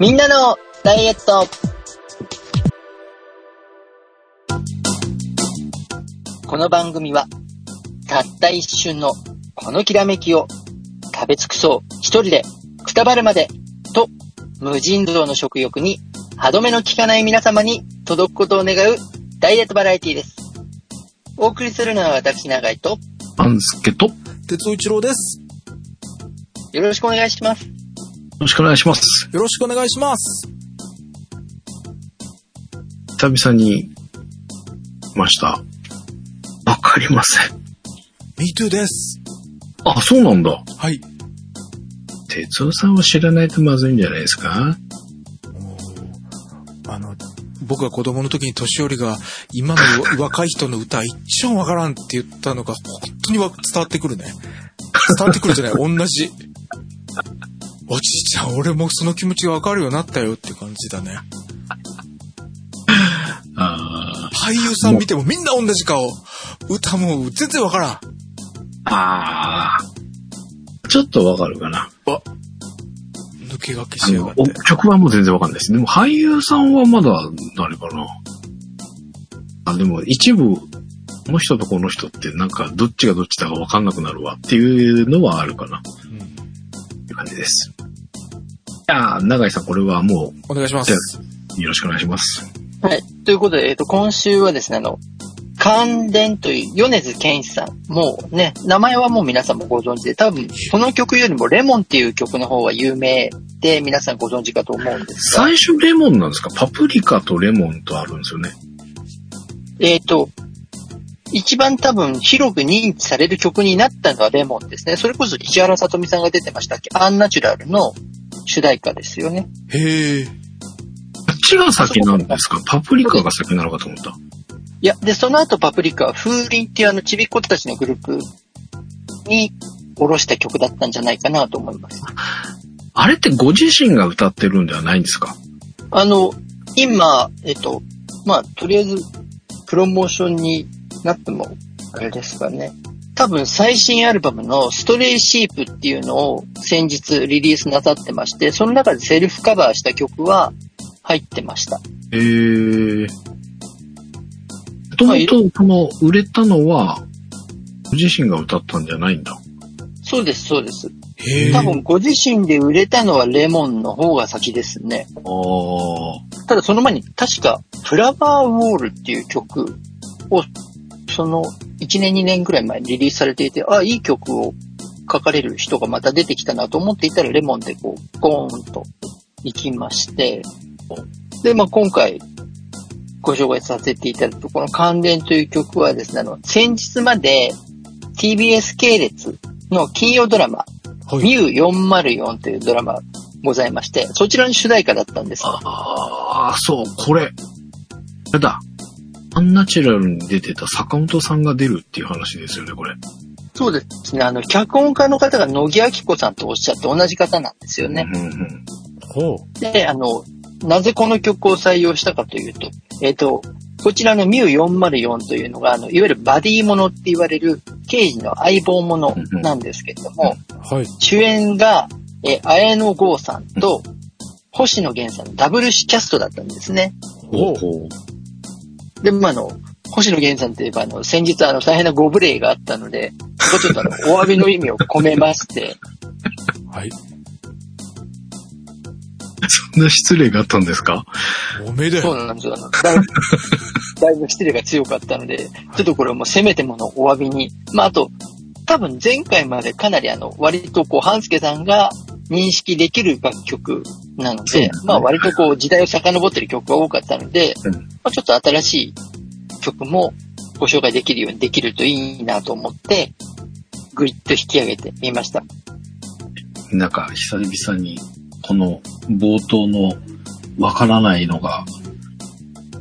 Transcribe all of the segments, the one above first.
みんなのダイエットこの番組は、たった一瞬のこのきらめきを食べ尽くそう一人でくたばるまでと無尽蔵の食欲に歯止めの効かない皆様に届くことを願うダイエットバラエティです。お送りするのは私長井とパンスケと、よ哲夫一郎です。よろしくお願いします。ろしくお願いします。よろしくお願いします。久々に、来ました。わかりません。Me too です。あ、そうなんだ。はい。哲夫さんを知らないとまずいんじゃないですか？あの、僕が子供の時に年寄りが今の若い人の歌一番わからんって言ったのが本当にわ伝わってくるね。伝わってくるじゃない、同じ。おじいちゃん、俺もその気持ちがわかるようになったよって感じだね。あ俳優さん見てもみんな同じ顔。歌も全然わからん。あ。ああ。ちょっとわかるかな。わ、抜け駆けあのしやがって。曲はもう全然わかんないです。でも俳優さんはまだ、誰かな。あ、でも一部、この人とこの人ってなんかどっちがどっちだかわかんなくなるわっていうのはあるかな。うん感じです。いやー永井さん、これはもお願いします。うよろしくお願いします。はい。ということで、えっ、と、今週はですね、あの、関電という米津玄師さん。もうね、名前はもう皆さんもご存知で、多分、この曲よりもレモンっていう曲の方が有名で、皆さんご存知かと思うんですが、最初レモンなんですか？パプリカとレモンとあるんですよね。えっ、と、一番多分広く認知される曲になったのはレモンですね。それこそ石原さとみさんが出てましたっけ？アンナチュラルの主題歌ですよね。へえ。こっちが先なんですか？パプリカが先なのかと思った。いや、で、その後パプリカは風鈴っていうあのちびっ子たちのグループに下ろした曲だったんじゃないかなと思います。あれってご自身が歌ってるんではないんですか？あの、今、えっと、まあ、とりあえず、プロモーションになっても、あれですかね。多分最新アルバムのストレイシープっていうのを先日リリースなさってまして、その中でセルフカバーした曲は入ってました。へー。もともと、この、売れたのは、ご自身が歌ったんじゃないんだ。そうです、そうです。多分ご自身で売れたのはレモンの方が先ですね。ただその前に確かフラワーウォールっていう曲をその1年2年ぐらい前にリリースされていて、あ、いい曲を書かれる人がまた出てきたなと思っていたらレモンでこう、ゴーンと行きまして、で、まあ今回ご紹介させていただくと、この関連という曲はですね、あの、先日まで TBS 系列の金曜ドラマ、はい。ミュー404というドラマございまして、そちらの主題歌だったんです。ああ、そう、これ。あれだ。アンナチュラルに出てた坂本さんが出るっていう話ですよね、これ。そうですね。あの、脚本家の方が野木明子さんとおっしゃって同じ方なんですよね。うんうん。ほう。で、あの、なぜこの曲を採用したかというと、えっ、と、こちらのミュー404というのが、あの、いわゆるバディものって言われる刑事の相棒ものなんですけれども、はい。主演が、えー、綾野剛さんと星野源さんのダブルキャストだったんですね。ほうほで、まあ、あの、星野源さんといえば、あの、先日、あの、大変なご無礼があったので、ここちょっとあの、お詫びの意味を込めまして、はい。そんな失礼があったんですか？おめで。そうなんですよ。だいぶ、だいぶ失礼が強かったので、ちょっとこれはもうせめてものお詫びに。まあ、あと、多分前回までかなりあの、割とこう、半助さんが認識できる楽曲なので、まあ割とこう、時代を遡ってる曲が多かったので、うんまあ、ちょっと新しい曲もご紹介できるようにできるといいなと思って、ぐいっと引き上げてみました。なんか、久々に、この冒頭のわからないのが、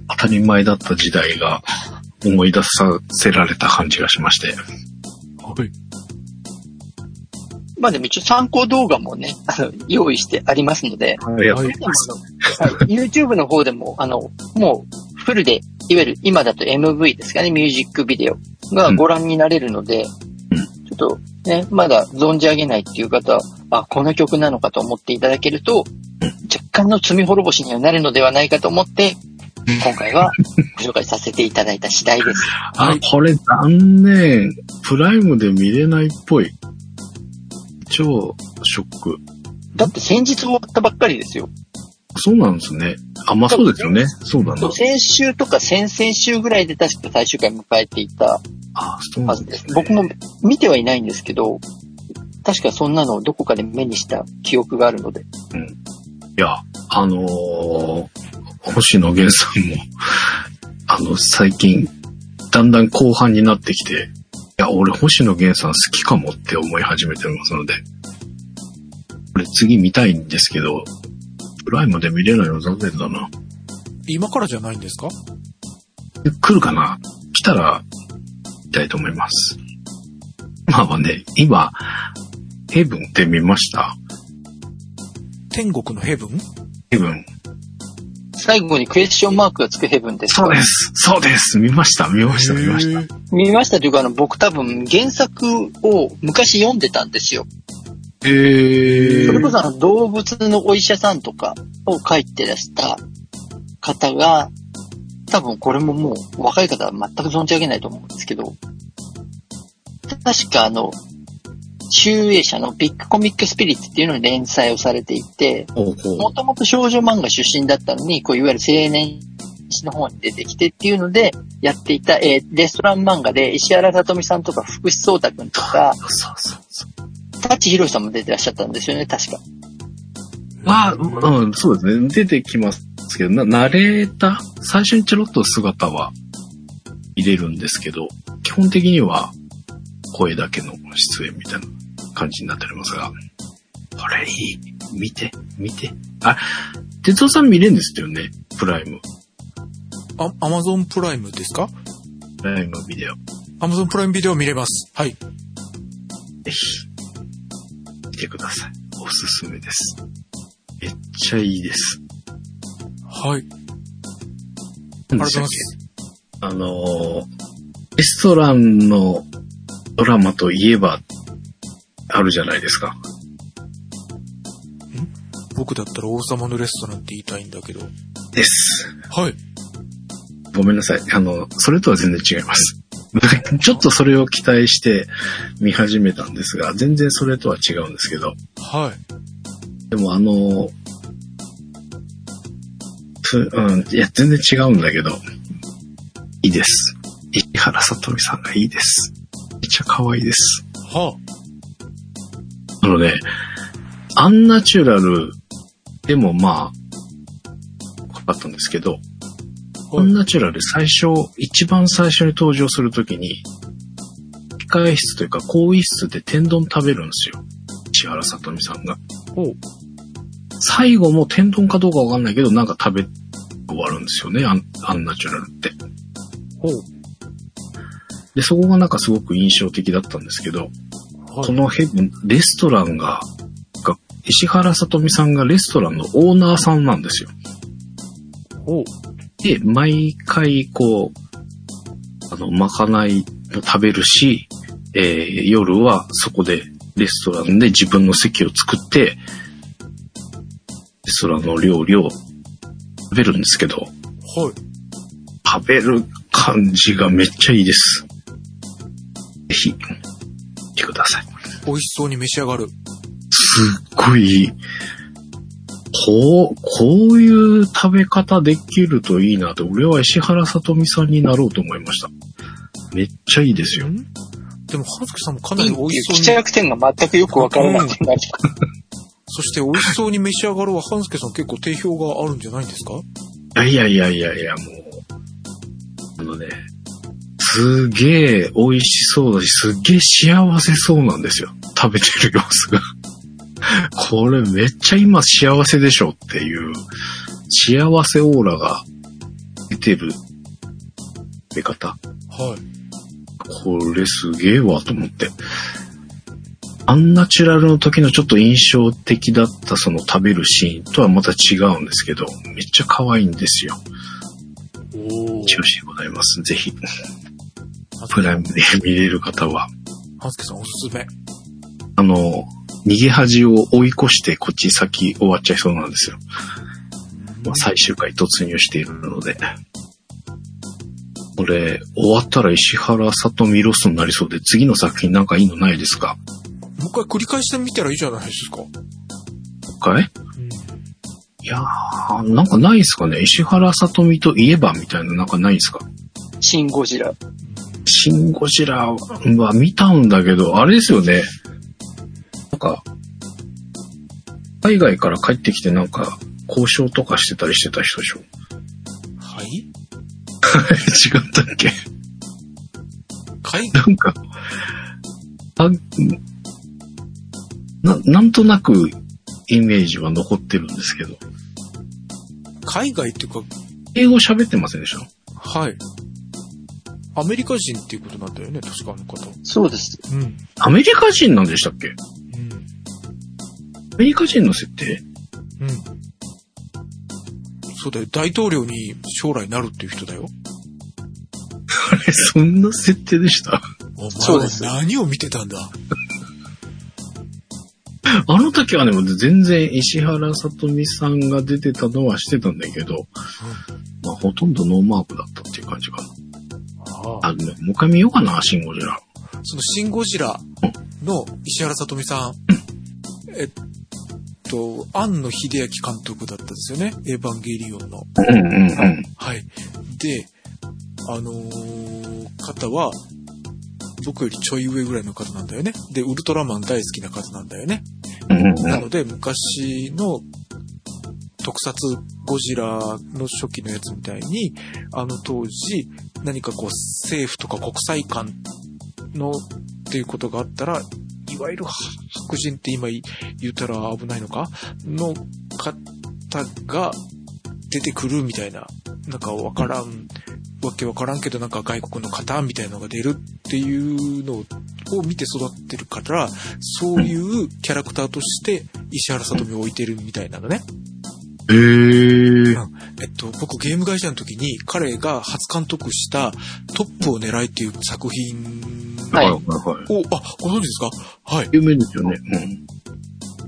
当たり前だった時代が思い出させられた感じがしまして。はい。まあでも一応参考動画もね、あの、用意してありますので、ありがとうございはい YouTube の方でも、あの、もう、フルで、いわゆる今だと MV ですかね、ミュージックビデオがご覧になれるので、うん。ちょっとね、まだ存じ上げないっていう方は、あ、この曲なのかと思っていただけると、若干の罪滅ぼしにはなるのではないかと思って、今回はご紹介させていただいた次第です。あ、これ残念。プライムで見れないっぽい。超ショック。だって先日終わったばっかりですよ。そうなんですね。あ、まあそうですよね。そうだな。先週とか先々週ぐらいで確か最終回迎えていたあ、そうなんですす。僕も見てはいないんですけど、確かそんなのをどこかで目にした記憶があるので。いや、あのー星野源さんも、あの、最近、だんだん後半になってきて、いや、俺星野源さん好きかもって思い始めてますので、これ次見たいんですけど、プライムで見れないの残念だな。今からじゃないんですか？来るかな？来たら、見たいと思います。まあね、今、ヘブンって見ました？天国のヘブン？ヘブン。最後にクエスチョンマークがつくヘブンですかそうです。そうです。見ました。見ました。見ました。見ましたというか、あの、僕多分原作を昔読んでたんですよ。えそれこそあの動物のお医者さんとかを書いてらした方が、多分これももう若い方は全く存じ上げないと思うんですけど、確かあの、集英社のビッグコミックスピリッツっていうのに連載をされていて、もともと少女漫画出身だったのに、こういわゆる青年誌の方に出てきてっていうので、やっていた、えーレストラン漫画で石原さとみさんとか福士蒼太くんとか、そうそうそう。舘ひろしさんも出てらっしゃったんですよね、確か。まあ、うん、そうですね。出てきますけど、な、ナレーター？最初にちょろっと姿は入れるんですけど、基本的には声だけの出演みたいな感じになっておりますが、これ？いい。見て、見て？あ、哲夫さん見れるんですよね？プライム。あ、アマゾンプライムですか？プライムビデオ。アマゾンプライムビデオ見れます。はい。ぜひ、見てください。おすすめです。めっちゃいいです。はい。あり何がとうございます。あのーレストランのドラマといえば、あるじゃないですか。僕だったら王様のレストランって言いたいんだけど。です。はい。ごめんなさい。あの、それとは全然違います。ちょっとそれを期待して見始めたんですが、全然それとは違うんですけど、はい。でもあの、ふうん、いや、全然違うんだけど、いいです。石原さとみさんがいいです。ちゃ可愛いです。はあのね、アンナチュラルでもまあ、分かったんですけど、あ。アンナチュラル最初、一番最初に登場するときに、控え室というか、更衣室で天丼食べるんですよ。石原さとみさんが。最後も天丼かどうかわかんないけど、なんか食べ終わるんですよね、アンアンナチュラルって。で、そこがなんかすごく印象的だったんですけど、はい。このヘブン、レストランが、が石原さとみさんがレストランのオーナーさんなんですよ。で、毎回こう、あの、まかないも食べるし、えー夜はそこでレストランで自分の席を作って、レストランの料理を食べるんですけど、はい。食べる感じがめっちゃいいです。ぜひ、見てください。美味しそうに召し上がる。すっごい、こう、こういう食べ方できるといいなって、俺は石原さとみさんになろうと思いました。めっちゃいいですよ。ん？でも、はずきさんもかないり美味しそうに、記着点が全くよくわからなくなる。そして美味しそうに召し上がるは、半助さん結構定評があるんじゃないんですか？いやいやいやいや、もう、あのね、すげえ美味しそうだし、すげえ幸せそうなんですよ。食べてる様子が。これめっちゃ今幸せでしょっていう、幸せオーラが出てる食べ方。はい。これすげえわと思って。アンナチュラルの時のちょっと印象的だったその食べるシーンとはまた違うんですけど、めっちゃ可愛いんですよ。一押しでございます。ぜひ、プライムで見れる方は、半助さんおすすめ。あの、逃げ恥を追い越してこっち先終わっちゃいそうなんですよ。まあ、最終回突入しているので。これ、終わったら石原さとみロスになりそうで、次の作品なんかいいのないですか？もう一回繰り返してみたらいいじゃないですか。もう一回？いやー、なんかないですかね？石原さとみといえばみたいななんかないですか？シン・ゴジラ。シン・ゴジラは見たんだけど、あれですよね。なんか、海外から帰ってきてなんか、交渉とかしてたりしてた人でしょ。はい？違ったっけ？海なんか、あ、な、なんとなくイメージは残ってるんですけど、海外っていうか、英語喋ってませんでした？はい。アメリカ人っていうことなんだよね、確かあの方。そうです。うん。うん。アメリカ人なんでしたっけ？アメリカ人の設定？うん。そうだよ。大統領に将来なるっていう人だよ。あれ、そんな設定でした？お前はそうです何を見てたんだ？あの時はね、全然石原さとみさんが出てたのはしてたんだけど、まあ、ほとんどノーマークだったっていう感じかな。あももう一回見ようかな、シン・ゴジラ。そのシン・ゴジラの石原さとみさん、えっと、庵野秀明監督だったんですよね。エヴァンゲリオンの。うんうんうん。はい。で、あのー方は、僕よりちょい上ぐらいの方なんだよね。で、ウルトラマン大好きな方なんだよね。うんうんなので、昔の特撮ゴジラの初期のやつみたいに、あの当時、何かこう政府とか国際間のっていうことがあったら、いわゆる白人って今言ったら危ないのかの方が出てくるみたいな、なんかわからん、わけわからんけどなんか外国の方みたいなのが出るっていうのを見て育ってるから、そういうキャラクターとして石原さとみを置いてるみたいなのね。へー。えっと、僕ゲーム会社の時に彼が初監督したトップを狙いっていう作品はいはいはい。を、あ、ご存知ですか？はい。有名ですよね。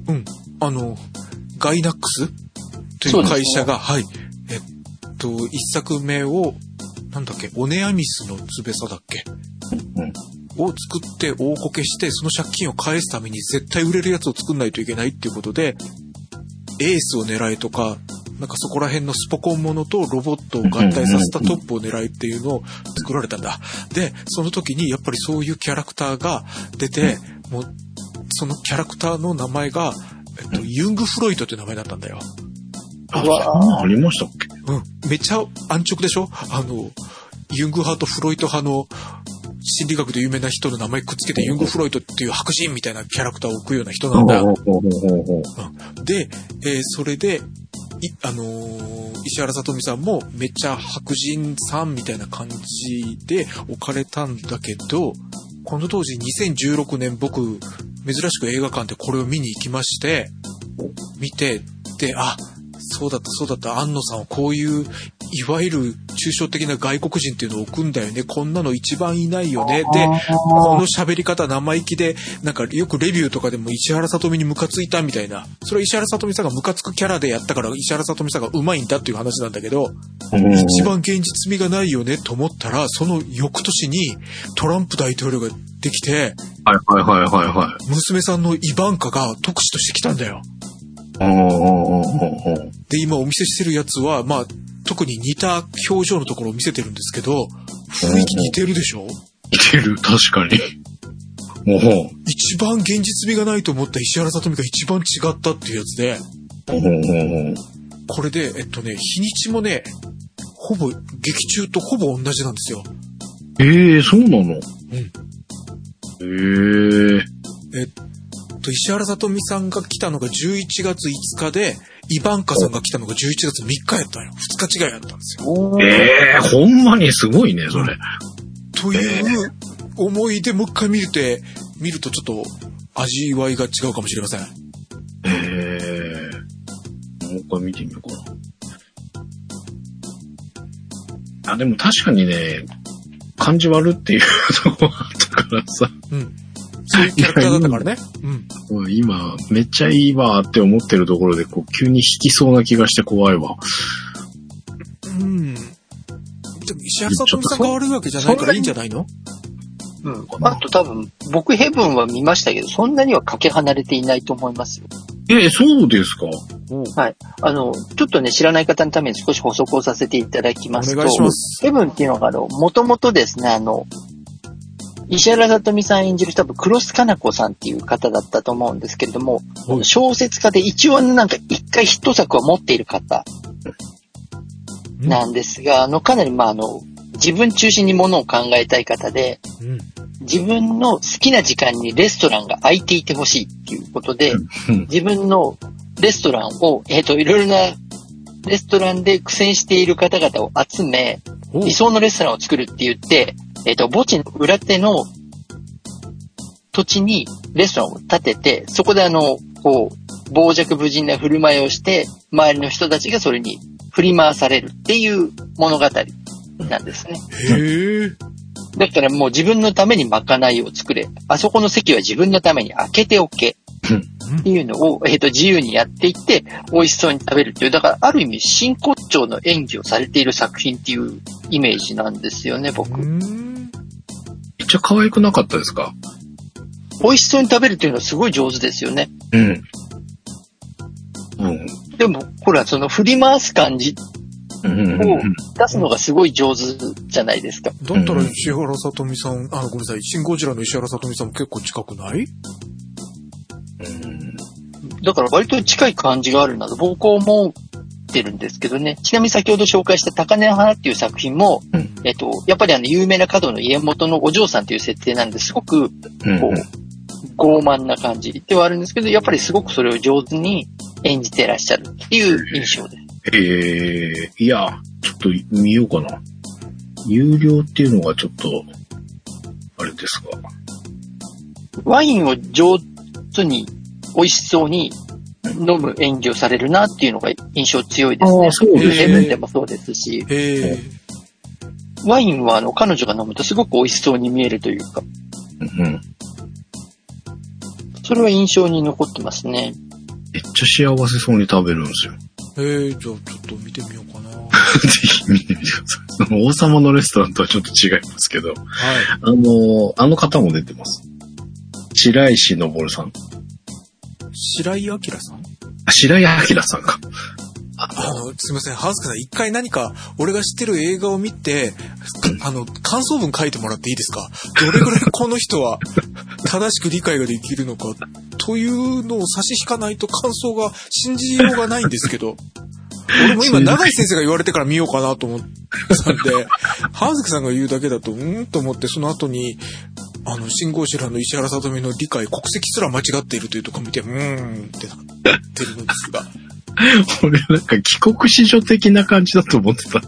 うん。うん。あの、ガイナックス？という会社が、はい。えっと、一作目を、なんだっけ、オネアミスの翼だっけ？うんを作って大こけして、その借金を返すために絶対売れるやつを作んないといけないっていうことで、エースを狙いとか、なんかそこら辺のスポコンものとロボットを合体させたトップを狙いっていうのを作られたんだ。で、その時にやっぱりそういうキャラクターが出て、もう、そのキャラクターの名前が、えっと、ユング・フロイトって名前だったんだよ。あ、ありましたっけ？うん。めっちゃ安直でしょ？あの、ユング派とフロイト派の心理学で有名な人の名前くっつけてユング・フロイトっていう白人みたいなキャラクターを置くような人なんだ。ほうほうほうほうほうで、えーそれで、い、あのー石原さとみさんもめっちゃ白人さんみたいな感じで置かれたんだけど、この当時2016年僕、珍しく映画館でこれを見に行きまして、見て、で、あ、そうだったそうだった、安野さんはこういう、いわゆる抽象的な外国人っていうのを置くんだよね。こんなの一番いないよね。で、この喋り方生意気で、なんかよくレビューとかでも石原さとみにムカついたみたいな。それは石原さとみさんがムカつくキャラでやったから石原さとみさんが上手いんだっていう話なんだけど、うん一番現実味がないよねと思ったら、その翌年にトランプ大統領ができて、はいはいはいはいはい。娘さんのイバンカが特使として来たんだよ。で、今お見せしてるやつは、まあ、特に似た表情のところを見せてるんですけど、雰囲気似てるでしょ？いける、確かに。おお一番現実味がないと思った石原さとみが一番違ったっていうやつで、おおおこれで、えっとね、日にちもね、ほぼ、劇中とほぼ同じなんですよ。ええそうなの？うん。えええっと、石原さとみさんが来たのが11月5日で、イバンカさんが来たのが11月3日やったんよ。2日違いやったんですよ。ええほんまにすごいね、それ。という思いでもう一回見るて、見るとちょっと味わいが違うかもしれません。ええもう一回見てみようかな。あ、でも確かにね、感じ悪っていうとこあったからさ。うん。そういうキャラクターだったからね。うん。うん今、めっちゃいいわって思ってるところで、こう、急に引きそうな気がして怖いわ。うん。でも石原さとみさんが悪いわけじゃないからいいんじゃないの？うん。あと多分、僕ヘブンは見ましたけど、そんなにはかけ離れていないと思いますよ。え、そうですかはい。あの、ちょっとね、知らない方のために少し補足をさせていただきますと、お願いしますヘブンっていうのが、あの、もともとですね、あの、石原さとみさん演じる多分、クロスカナコさんっていう方だったと思うんですけれども、はい。小説家で一応なんか一回ヒット作を持っている方なんですが、あの、かなりまあ、あの、自分中心にものを考えたい方で、うん。自分の好きな時間にレストランが空いていてほしいっていうことで、うん。自分のレストランを、えっ、と、いろいろなレストランで苦戦している方々を集め、お理想のレストランを作るって言って、えっ、と、墓地の裏手の土地にレストランを建てて、そこであの、こう、傍若無人な振る舞いをして、周りの人たちがそれに振り回されるっていう物語なんですね。へえ。だからもう自分のためにまかないを作れ。あそこの席は自分のために開けておけ。っていうのを、えっ、と、自由にやっていって、美味しそうに食べるっていう、だから、ある意味、真骨頂の演技をされている作品っていうイメージなんですよね、僕。うん。めっちゃ可愛くなかったですか？美味しそうに食べるっていうのはすごい上手ですよね。うん。うん。でも、ほら、その振り回す感じうんうんうん出すのがすごい上手じゃないですか。だったら石原さとみさん、あ、ごめんなさい、シンゴジラの石原さとみさんも結構近くない？うんだから割と近い感じがあるなと僕は思ってるんですけどね。ちなみに先ほど紹介した高根の花っていう作品も、うんえっと、やっぱりあの、有名な角の家元のお嬢さんという設定なんですごく、うんこう、傲慢な感じではあるんですけど、やっぱりすごくそれを上手に演じてらっしゃるっていう印象です。えー、いや、ちょっと見ようかな。有料っていうのがちょっと、あれですが。ワインを上手に、美味しそうに飲む演技をされるなっていうのが印象強いですね。そうですねヘブンでもそうですし、へえ。ワインはあの、彼女が飲むとすごく美味しそうに見えるというか、うん。それは印象に残ってますね。めっちゃ幸せそうに食べるんですよ。へえ、じゃあちょっと見てみようかな。は ぜひ見てみてください。その王様のレストランとはちょっと違いますけど、い。あの、あの方も出てます。白石昇さん。白井明さん？あ白井明さんか。あの、すいません、ハウスケさん、一回何か、俺が知ってる映画を見て、あの、感想文書いてもらっていいですか？どれぐらいこの人は、正しく理解ができるのか、というのを差し引かないと感想が信じようがないんですけど、俺も今、長井先生が言われてから見ようかなと思ったんで、ハウスケさんが言うだけだと、うーんと思って、その後に、あの、信号白の石原さとみの理解、国籍すら間違っているというとこ見て、うーんってなってるのですが。俺なんか帰国子女的な感じだと思ってた。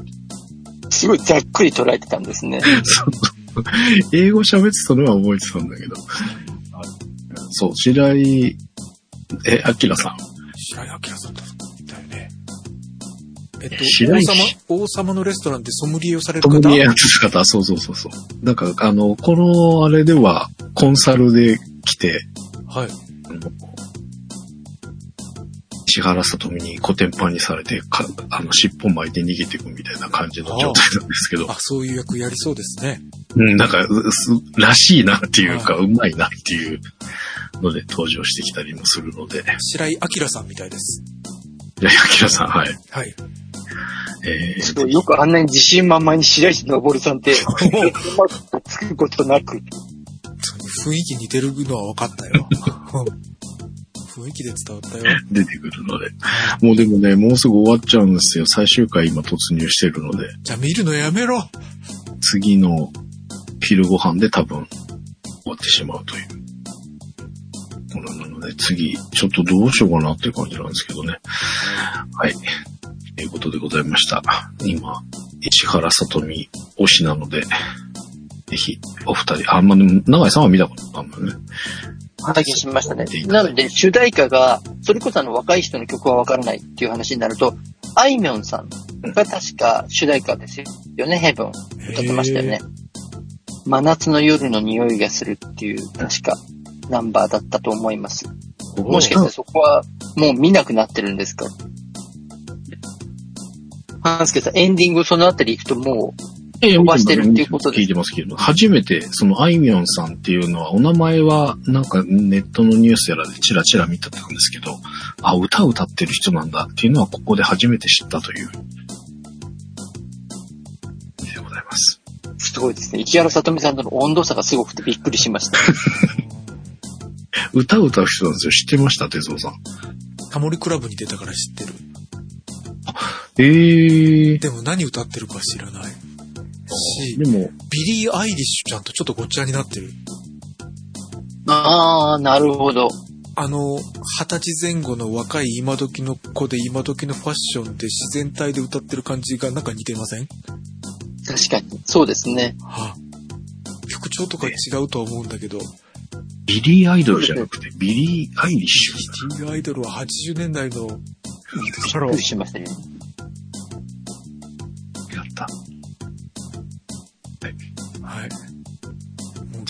すごいざっくり捉えてたんですね。そうそう英語喋ってたのは覚えてたんだけど。そう、白井、え、明さん。白井明さんだ。えっと、王様、王様のレストランでソムリエをされる方？トムニエやってた方、そうそうそうそう。なんか、あの、このあれでは、コンサルで来て、はい。石原さとみにコテンパンにされて、かあの、尻尾巻いて逃げていくみたいな感じの状態なんですけど、あ、そういう役やりそうですね。うん、なんか、すらしいなっていうか、うまいなっていうので登場してきたりもするので、白井明さんみたいです。いや、明さん、はい。はい。えーすごいよくあんなに自信満々に白石昇さんって、うまくつくことなく、雰囲気似てるのは分かったよ。雰囲気で伝わったよ。出てくるので。もうでもね、もうすぐ終わっちゃうんですよ。最終回今突入してるので、じゃあ見るのやめろ次の昼ご飯で多分終わってしまうという。ものなので、次、ちょっとどうしようかなっていう感じなんですけどね。はい。ということでございました。今、石原さとみ推しなので、ぜひ、お二人、あ、まあ、でも、長井さんは見たことあるんだよね。拝見しましたね。なので、主題歌が、それこそあの若い人の曲はわからないっていう話になると、あいみょんさんが確か主題歌ですよね、ヘブン。歌ってましたよね。真夏の夜の匂いがするっていう、確か。ナンバーだったと思います。もしかしたらそこはもう見なくなってるんですか？ハンスケさん、エンディングそのあたり行くとも飛ばしてるっていうことです聞いてますけど、初めて、そのあいみょんさんっていうのは、お名前はなんかネットのニュースやらでチラチラ見てたんですけど、あ、歌歌ってる人なんだっていうのはここで初めて知ったという。でございます。う、すごいですね。石原さとみさんとの温度差がすごくてびっくりしました。歌歌う人なんですよ。知ってました？哲夫さん。タモリ倶楽部に出たから知ってる。えー。でも何歌ってるか知らない。し、でも、ビリー・アイリッシュちゃんとちょっとごっちゃになってる。あー、なるほど。あの、二十歳前後の若い今時の子で今時のファッションで自然体で歌ってる感じがなんか似てません？確かに。そうですね。はあ、曲調とか違うとは思うんだけど、ビリーアイドルじゃなくて、ビリーアイリッシュ。ビリーアイドルは80年代の、びっくりしましたね。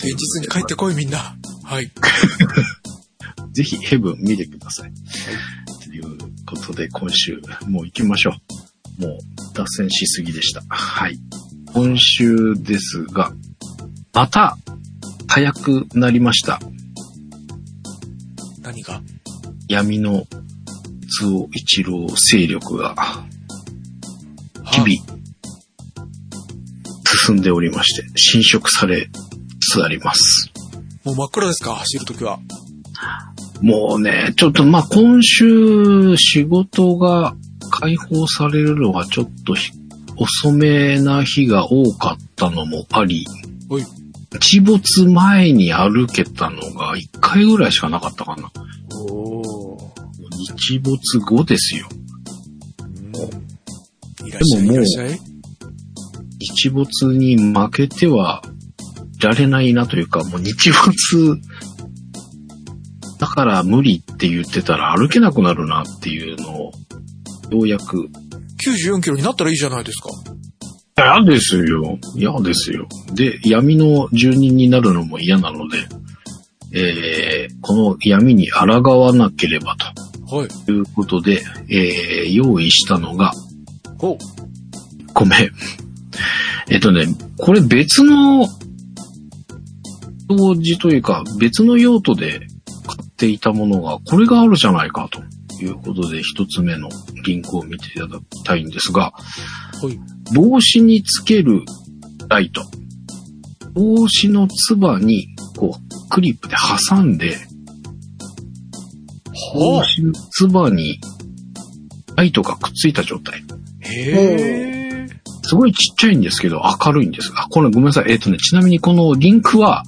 もう現実に帰ってこいみんな。はい。ぜひヘブン見てください。ということで、今週もう行きましょう。もう脱線しすぎでした。はい。今週ですが、また早くなりました。何が？闇の津尾一郎勢力が日々進んでおりまして、侵食されつつあります。もう真っ暗ですか走るときは。もうね、ちょっとまあ今週仕事が解放されるのがちょっとひ遅めな日が多かったのもあり。日没前に歩けたのが1回ぐらいしかなかったかな。おー。日没後ですよ。いらっしゃい、でももう。日没に負けてはいられないなというか、もう日没だから無理って言ってたら歩けなくなるなっていうのを、ようやく94キロになったらいいじゃないですか。嫌ですよ。嫌ですよ。で、闇の住人になるのも嫌なので、えー、この闇に抗わなければはい。ということで、えー、用意したのが。ごめん。えっとね、これ別の、用事というか、別の用途で買っていたものが、これがあるじゃないかということで、一つ目のリンクを見ていただきたいんですが、はい。帽子につけるライト。帽子のつばに、こう、クリップで挟んで、帽は子のつばに、ライトがくっついた状態。へえ。すごいちっちゃいんですけど、明るいんです。あ、これごめんなさい。えっ、とね、ちなみにこのリンクは、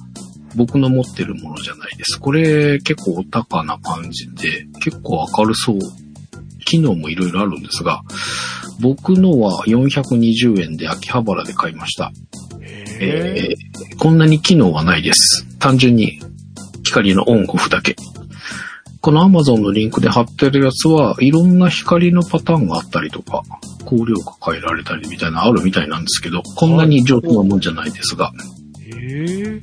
僕の持ってるものじゃないです。これ結構お高な感じで、結構明るそう。機能もいろいろあるんですが、僕のは420円で秋葉原で買いました。へえ。ーこんなに機能はないです。単純に光のオンオフだけ。この Amazon のリンクで貼ってるやつはいろんな光のパターンがあったりとか、光量が変えられたりみたいなのあるみたいなんですけど、こんなに上手なもんじゃないですが、へえ。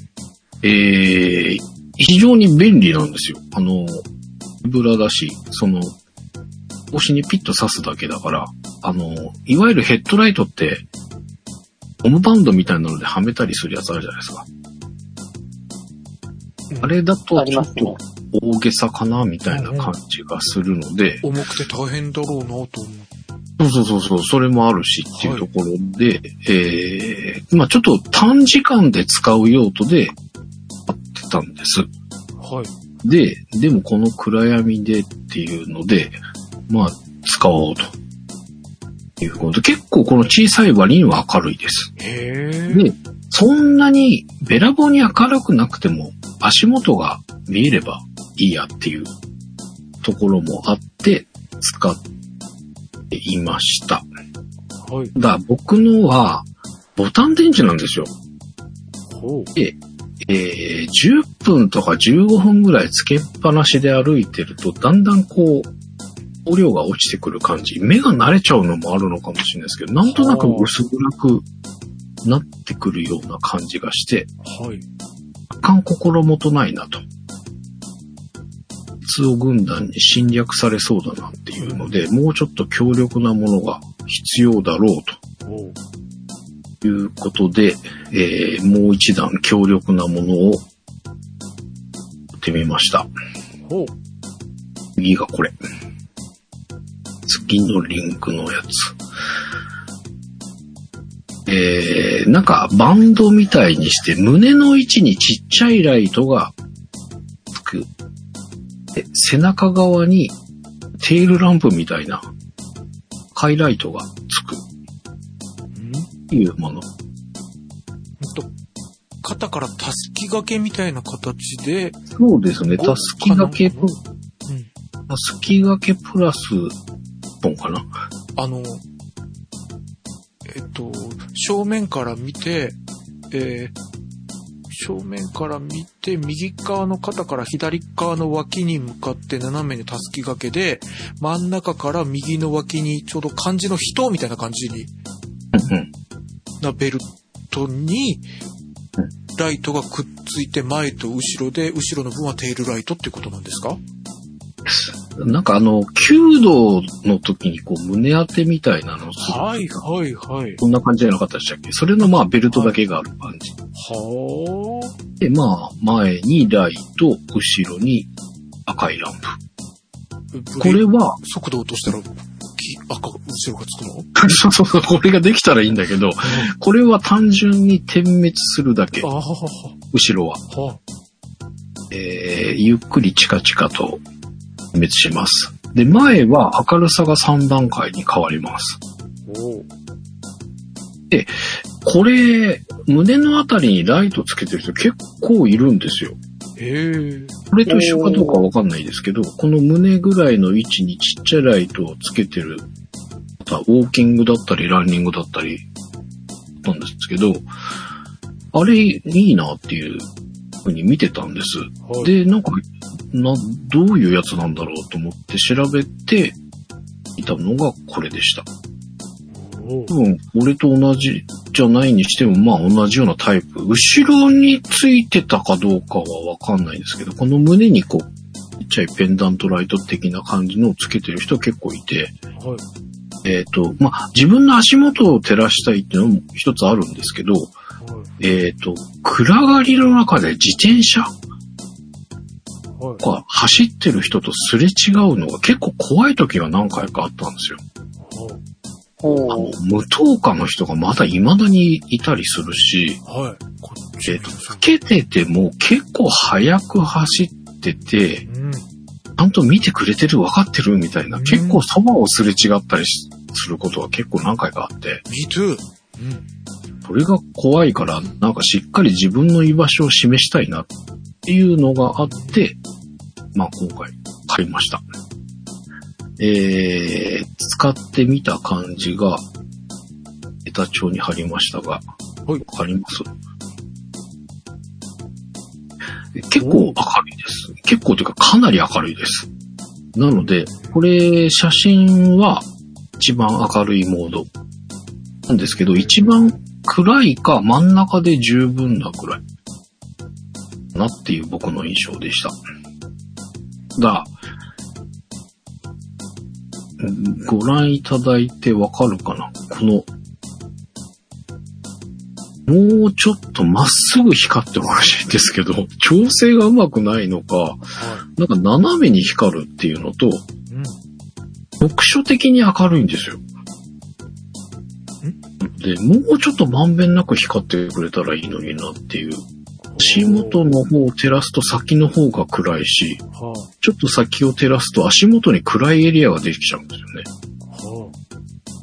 えー、非常に便利なんですよ。あの、ブラだし、その、帽子にピッと刺すだけだから、あの、いわゆるヘッドライトって、ゴムバンドみたいなのではめたりするやつあるじゃないですか。あれだとちょっと大げさかなみたいな感じがするので、重くて大変だろうなと思う。そうそうそうそう、それもあるしっていうところで、えー、まあちょっと短時間で使う用途で買ってたんです。はい。で、でもこの暗闇でっていうので、まあ使おうと。いうことで、結構この小さい割には明るいです。へえ。で、そんなにべらぼうに明るくなくても足元が見えればいいやっていうところもあって使っていました。はい。だ僕のはボタン電池なんですよ。ほう。えー10分とか15分ぐらいつけっぱなしで歩いてると、だんだんこう、光量が落ちてくる感じ。目が慣れちゃうのもあるのかもしれないですけど、なんとなく薄暗くなってくるような感じがして、はい。若干心もとないなと松尾軍団に侵略されそうだなっていうので、もうちょっと強力なものが必要だろうということで、えーもう一段強力なものを打ってみました。ほう。次がこれ。次のリンクのやつ。えー、なんかバンドみたいにして胸の位置にちっちゃいライトがつく。で背中側にテールランプみたいなハイライトがつくいうもの？と、肩からたすき掛けみたいな形で、そうですね。たすき掛け、うん。たすき掛けプラス、本かな？あの、えっと、正面から見て、えー正面から見て、右側の肩から左側の脇に向かって斜めにたすき掛けで、真ん中から右の脇にちょうど漢字の人みたいな感じにうんうん。なベルトにうん、ライトがくっついて前と後ろで、後ろの分はテールライトってことなんですか？なんかあの、弓道の時にこう胸当てみたいなのはいはいはい。こんな感じじゃなかったでしたっけ？それのまあベルトだけがある感じ。はあ。で、まあ前にライト、後ろに赤いランプ。これは、速度落としたら、き赤、後ろがつくのそうそうそう、これができたらいいんだけど、これは単純に点滅するだけ後ろは。は。はえー、ゆっくりチカチカと点滅します。で、前は明るさが3段階に変わります。おうこれ、胸のあたりにライトつけてる人結構いるんですよ。へえ。これと一緒かどうかわかんないですけど、この胸ぐらいの位置にちっちゃいライトをつけてる、またウォーキングだったりランニングだったり、なんですけど、あれいいなっていうふうに見てたんです。はい。で、なんか、な、どういうやつなんだろうと思って調べていたのがこれでした。多分、俺と同じじゃないにしても、まあ同じようなタイプ。後ろについてたかどうかはわかんないですけど、この胸にこう、ちっちゃいペンダントライト的な感じのをつけてる人結構いて、はい。えっ、と、まあ自分の足元を照らしたいっていうのも一つあるんですけど、はい。えっ、と、暗がりの中で自転車はい。が走ってる人とすれ違うのが結構怖い時が何回かあったんですよ。無灯火の人がまだ未だにいたりするし、はい。こっちえっと、つけてても結構速く走ってて、うん。ちゃんと見てくれてる分かってるみたいな、うん結構そばをすれ違ったりしすることが結構何回かあって、me too. うん。それが怖いから、なんかしっかり自分の居場所を示したいなっていうのがあって、まあ今回買いました。えー、使ってみた感じが、ネタ帳に貼りましたが、はいわかります？結構明るいです。結構というかかなり明るいです。なので、これ、写真は一番明るいモードなんですけど、一番暗いか真ん中で十分なくらい。なっていう僕の印象でした。が、うんご覧いただいてわかるかな？この、もうちょっとまっすぐ光ってほしいんですけど、調整がうまくないのか、はなんか斜めに光るっていうのと。読書的に明るいんですよ。で、もうちょっとまんべんなく光ってくれたらいいのになっていう。足元の方を照らすと先の方が暗いし、はちょっと先を照らすと足元に暗いエリアができちゃうんですよね。あ。は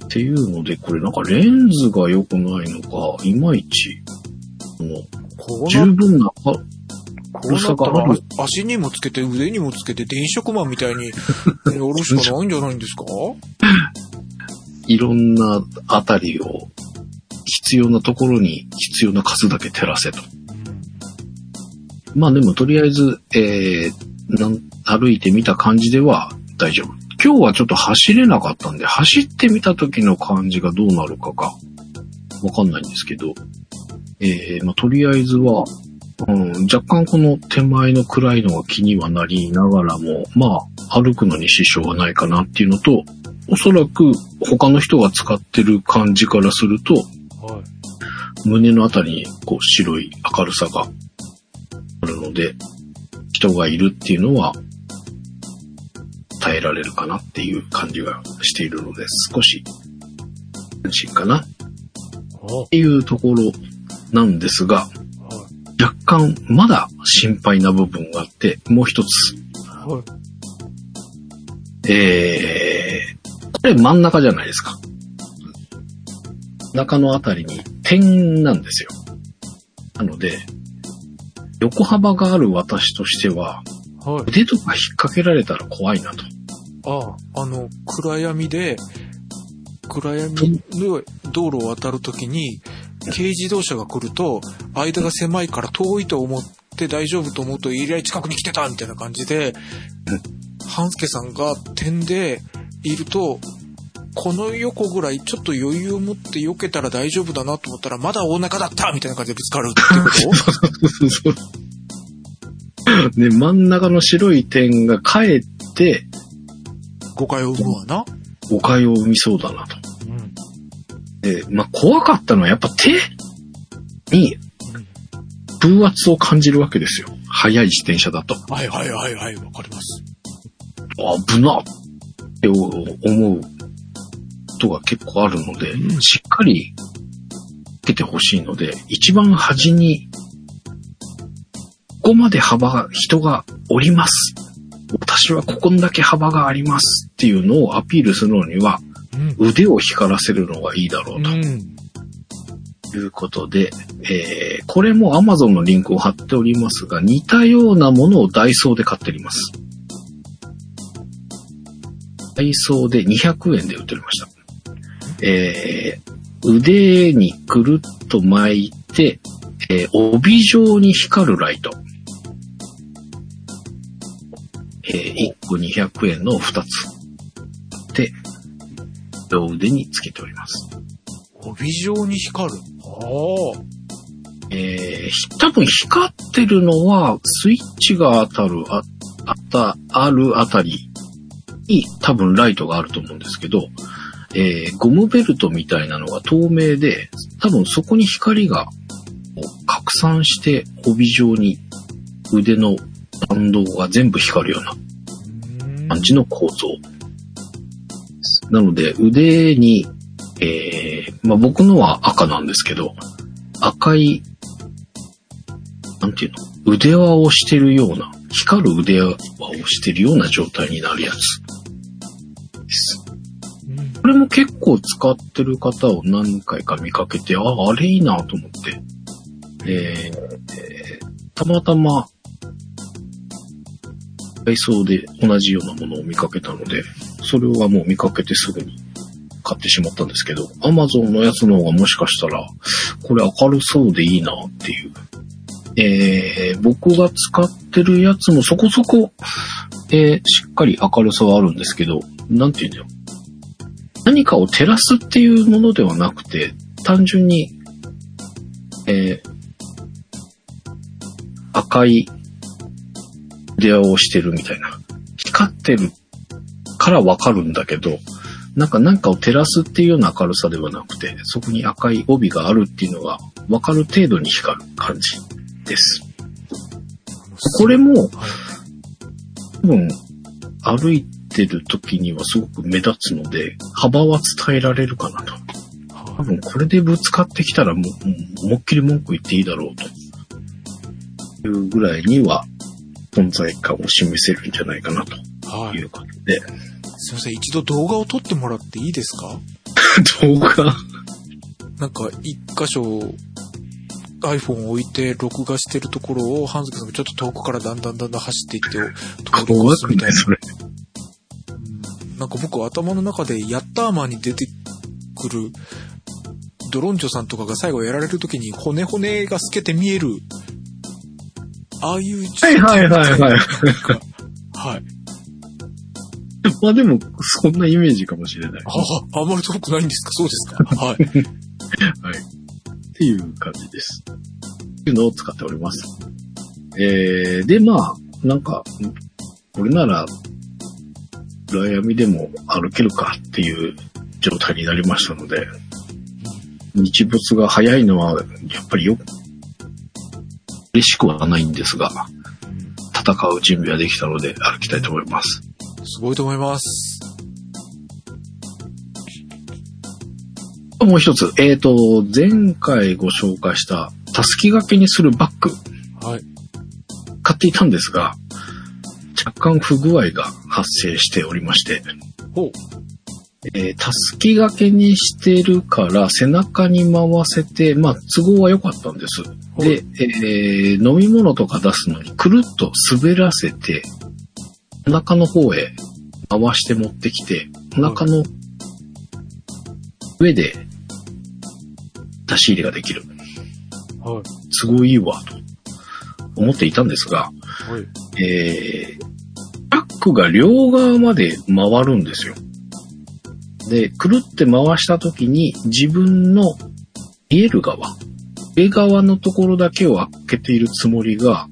っていうので、これなんかレンズが良くないのか、いまいち、その、あ。こう十な、分な、あこうなったら足にもつけて腕にもつけて電飾マンみたいに やるしかないんじゃないんですか？いろんなあたりを、必要なところに必要な数だけ照らせと。まあでもとりあえず、えー、なん歩いてみた感じでは大丈夫。今日はちょっと走れなかったんで、走ってみた時の感じがどうなるかがわかんないんですけど、えー、まあとりあえずはうん、若干この手前の暗いのが気にはなりながらも、まあ、歩くのに支障はないかなっていうのと、おそらく他の人が使ってる感じからすると、はい。胸のあたりにこう白い明るさがあるので、人がいるっていうのは耐えられるかなっていう感じがしているので、少し安心かなっおていうところなんですが、はい。若干まだ心配な部分があって、もう一つ。はい。えー、これ真ん中じゃないですか。中のあたりに点なんですよ。なので、横幅がある私としては、はい。腕とか引っ掛けられたら怖いなと。ああ、あの、暗闇で、暗闇の道路を渡るときに、軽自動車が来ると、間が狭いから遠いと思って大丈夫と思うと、いりゃ近くに来てたみたいな感じで、半助さんが点でいると、この横ぐらいちょっと余裕を持って避けたら大丈夫だなと思ったら、まだ大中だったみたいな感じでぶつかるってことで、真ん中の白い点がかえって誤解を生むわな。誤解を生みそうだなと。うん。で、まあ、怖かったのはやっぱ手に風圧を感じるわけですよ。速い自転車だと。はいはいはいはい、わかります。危なって思うことが結構あるので、うんしっかりつけてほしいので、一番端に、ここまで幅が、人がおります。私はここんだけ幅がありますっていうのをアピールするのには、うん。腕を光らせるのがいいだろうとうん。いうことで、えー、これも Amazon のリンクを貼っておりますが、似たようなものをダイソーで買っております。ダイソーで200円で売っておりました。えー、腕にくるっと巻いて、えー帯状に光るライト。えー、1個200円の2つ。で、両腕につけております。帯状に光る。あえー、ひ多分光ってるのは、スイッチが当たる、あ、あった、あるあたりに多分ライトがあると思うんですけど、えー、ゴムベルトみたいなのが透明で、多分そこに光が拡散して帯状に腕のバンドが全部光るような感じの構造。なので、腕に、えー、まあ、僕のは赤なんですけど、赤い、なんていうの？腕輪をしてるような、光る腕輪をしてるような状態になるやつです。これも結構使ってる方を何回か見かけて、あ、あれいいなと思って、えーたまたま、ダイソーで同じようなものを見かけたので、それはもう見かけてすぐに買ってしまったんですけど、アマゾンのやつの方がもしかしたら、これ明るそうでいいなっていう。えー、僕が使ってるやつもそこそこ、えーしっかり明るさはあるんですけど、なんていうんだよ。何かを照らすっていうものではなくて、単純に、えー赤い出会をしてるみたいな。光ってるからわかるんだけど、なんか何かを照らすっていうような明るさではなくて、そこに赤い帯があるっていうのがわかる程度に光る感じです。これも、はい多分、歩いてる時にはすごく目立つので、幅は伝えられるかなと。多分これでぶつかってきたらもう、思いっきり文句言っていいだろうと。いうぐらいには存在感を示せるんじゃないかなとはいいうことで。すいません、一度動画を撮ってもらっていいですか？動画？なんか、一箇所、iPhone を置いて録画してるところを、ハンズケさんがちょっと遠くからだんだんだんだん走っていって、通り怖越すみたいな。くないそれ。うんなんか僕頭の中で、ヤッターマンに出てくる、ドロンチョさんとかが最後やられるときに骨骨が透けて見える、ああいう状はいはいはいはい。はい。まあでも、そんなイメージかもしれない。あ、あんまり遠くないんですか？そうですか はい。っていう感じです。いうのを使っております。えー、で、まあ、なんか、これなら、暗闇でも歩けるかっていう状態になりましたので、日没が早いのは、やっぱりよ、嬉しくはないんですが、戦う準備はできたので歩きたいと思います。すごいと思います。もう一つ、えっ、と、前回ご紹介した、たすき掛けにするバッグ、はい。買っていたんですが、若干不具合が発生しておりまして、ほう。えーたすき掛けにしてるから背中に回せて、まあ、都合は良かったんです。はいで、えー飲み物とか出すのにくるっと滑らせて、お腹の方へ回して持ってきて、お腹の上で出し入れができる。はい。都合いいわ、と思っていたんですが、はい。えー、クが両側まで回るんですよ。で、くるって回した時に自分の見える側、上側のところだけを開けているつもりが、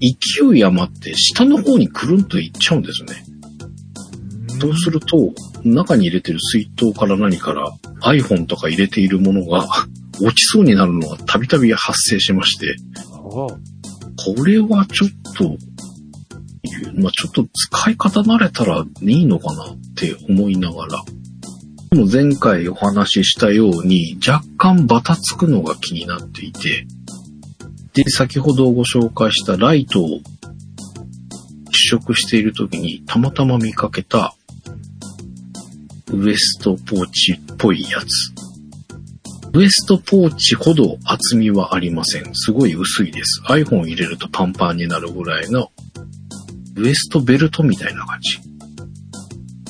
勢い余って下の方にくるんといっちゃうんですね。そうすると、中に入れてる水筒から何から iPhone とか入れているものが落ちそうになるのがたびたび発生しまして。これはちょっと、まあちょっと使い方慣れたらいいのかなって思いながら。でも前回お話ししたように若干バタつくのが気になっていて、で、先ほどご紹介したライトを試食している時にたまたま見かけたウエストポーチっぽいやつ。ウエストポーチほど厚みはありません。すごい薄いです。iPhone 入れるとパンパンになるぐらいのウエストベルトみたいな感じ。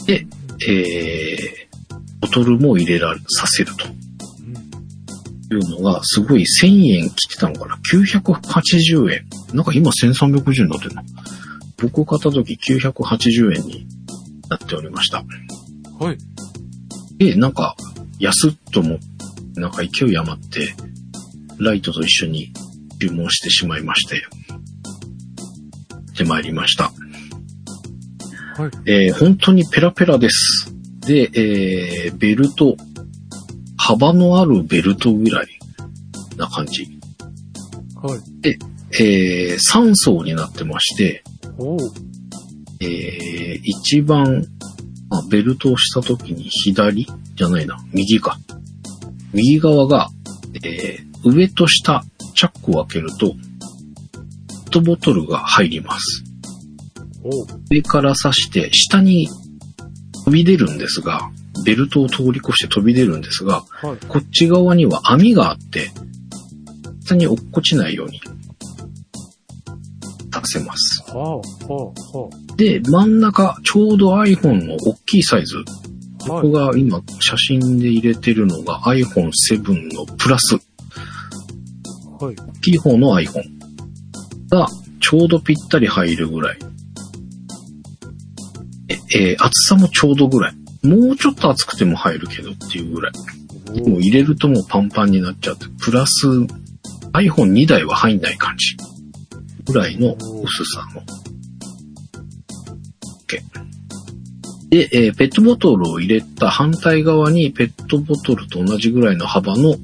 で、えー、ボトルも入れられ、させるというのが、すごい1000円切ってたのかな ?980 円。なんか今1360円になってるの。僕買った時980円になっておりました。はい。で、なんか、安っと思って、なんか勢い余って、ライトと一緒に注文してしまいまして、で参りました。はい。えー本当にペラペラです。で、えーベルト、幅のあるベルトぐらいな感じ。はい。えー3層になってまして、おう。えー一番、あベルトをした時に左じゃないな、右か。右側が、えー上と下、チャックを開けると、トボトルが入ります。上から刺して、下に飛び出るんですが、ベルトを通り越して飛び出るんですが、はい。こっち側には網があって、下に落っこちないように、出せます。はあ、はあ、はで、真ん中、ちょうど iPhone の大きいサイズ。ここが今、写真で入れてるのが iPhone7 のプラス。い。はい。大きい方の iPhone がちょうどぴったり入るぐらい。え、えー厚さもちょうどぐらい。もうちょっと厚くても入るけどっていうぐらい。おもう入れるともうパンパンになっちゃって、プラス iPhone2 台は入んない感じ。ぐらいの薄さの。OK で、えーペットボトルを入れた反対側にペットボトルと同じぐらいの幅の、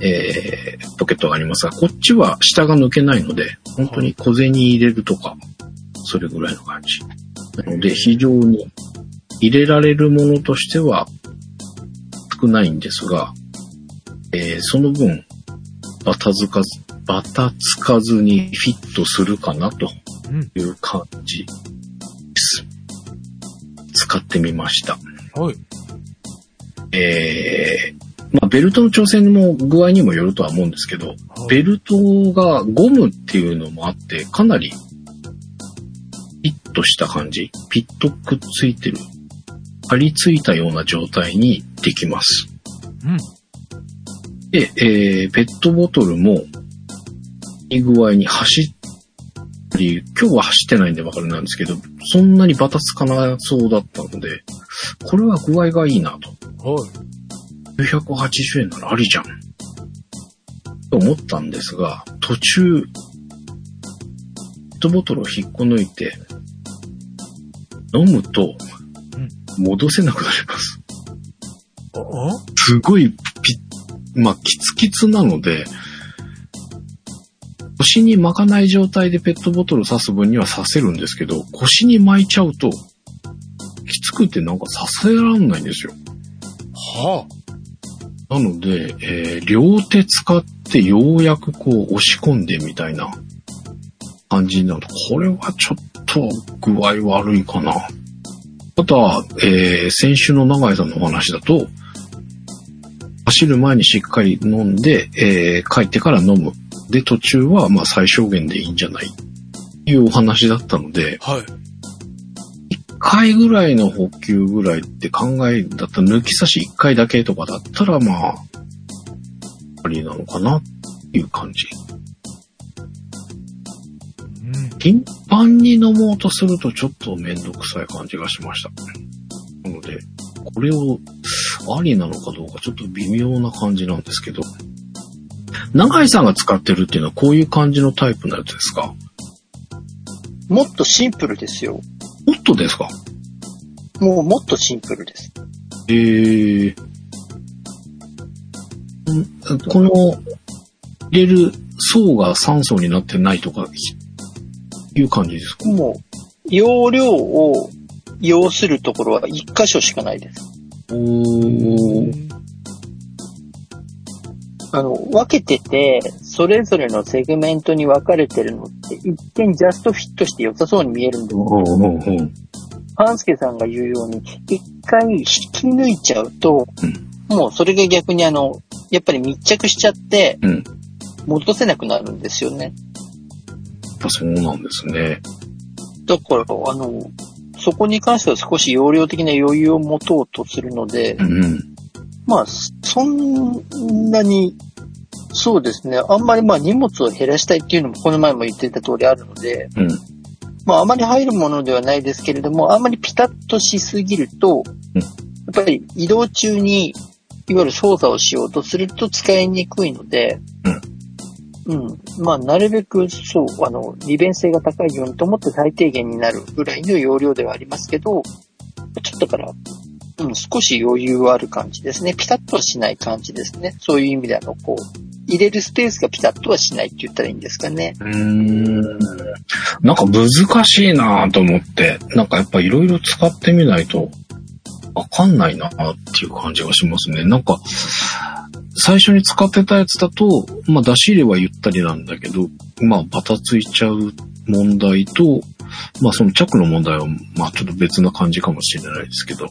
えーポケットがありますが、こっちは下が抜けないので、本当に小銭入れるとか、それぐらいの感じ。なので、非常に入れられるものとしては少ないんですが、えーその分、バタつかず、バタつかずにフィットするかなとうん。いう感じです。使ってみました。はい。えーまあ、ベルトの調整も具合にもよるとは思うんですけど、ベルトがゴムっていうのもあって、かなり、ピッとした感じ、ピッとくっついてる、張り付いたような状態にできます。うん。で、えーペットボトルも、いい具合に走り、今日は走ってないんでわかるなんですけど、そんなにバタつかなそうだったので、これは具合がいいなと。はい。980円ならありじゃん。と思ったんですが、途中、ペットボトルを引っこ抜いて、飲むと、戻せなくなります。あすごいピッ、まあ、キツキツなので、腰に巻かない状態でペットボトル刺す分には刺せるんですけど、腰に巻いちゃうと、きつくてなんか刺せらんないんですよ。はなので、えー両手使ってようやくこう押し込んでみたいな感じになると、これはちょっと具合悪いかな。あとは、えー先週の永井さんのお話だと、走る前にしっかり飲んで、えー帰ってから飲む。で、途中はまあ最小限でいいんじゃないっていうお話だったので、はい。1回ぐらいの補給ぐらいって考えだったら抜き差し1回だけとかだったらまあ、ありなのかなっていう感じ。うん。頻繁に飲もうとするとちょっとめんどくさい感じがしました。なので、これをありなのかどうかちょっと微妙な感じなんですけど、永井さんが使ってるっていうのはこういう感じのタイプのやつですか？もっとシンプルですよ。もっとですか？もうもっとシンプルです。えー、んこの入れる層が3層になってないとかいう感じですか？もう、容量を要するところは一箇所しかないです。おーあの、分けてて、それぞれのセグメントに分かれてるのって、一見ジャストフィットして良さそうに見えるんですけど、うんうんうんパンスケさんが言うように、一回引き抜いちゃうと、もうそれが逆にあの、やっぱり密着しちゃって、うん戻せなくなるんですよね。そうなんですね。だから、あの、そこに関しては少し容量的な余裕を持とうとするので、うんうん。まあ、そんなに、そうですね、あんまりまあ荷物を減らしたいっていうのもこの前も言っていた通りあるので、うん。まああまり入るものではないですけれども、あんまりピタッとしすぎると、うんやっぱり移動中に、いわゆる操作をしようとすると使いにくいので、うん。まあ、なるべく、そう、あの、利便性が高いようにと思って最低限になるぐらいの容量ではありますけど、ちょっとだから、うん、少し余裕はある感じですね。ピタッとはしない感じですね。そういう意味であの、こう、入れるスペースがピタッとはしないって言ったらいいんですかね。うーん。なんか難しいなと思って、なんかやっぱいろいろ使ってみないとわかんないなっていう感じがしますね。なんか、最初に使ってたやつだと、まあ出し入れはゆったりなんだけど、まあバタついちゃう問題と、まあその着の問題は、まあちょっと別な感じかもしれないですけど。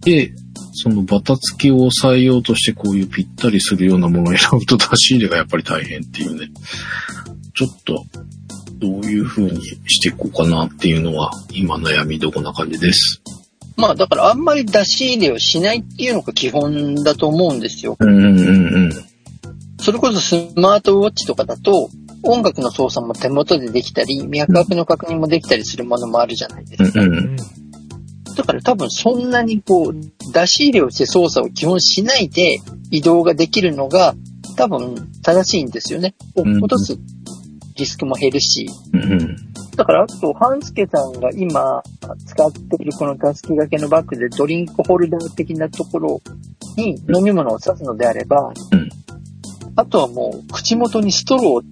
で、そのバタつきを抑えようとしてこういうぴったりするようなものを選ぶと出し入れがやっぱり大変っていうね。ちょっと、どういう風にしていこうかなっていうのは、今悩みどこな感じです。まあ、だからあんまり出し入れをしないっていうのが基本だと思うんですよ。うんうんうんそれこそスマートウォッチとかだと、音楽の操作も手元でできたり、脈拍の確認もできたりするものもあるじゃないですか。うんうんうん。だから多分そんなにこう、出し入れをして操作を基本しないで移動ができるのが多分正しいんですよね。落とすリスクも減るし。うんうんだからあと、半助さんが今使っているこのたすき掛けのバッグでドリンクホルダー的なところに飲み物を刺すのであれば、うんあとはもう口元にストローを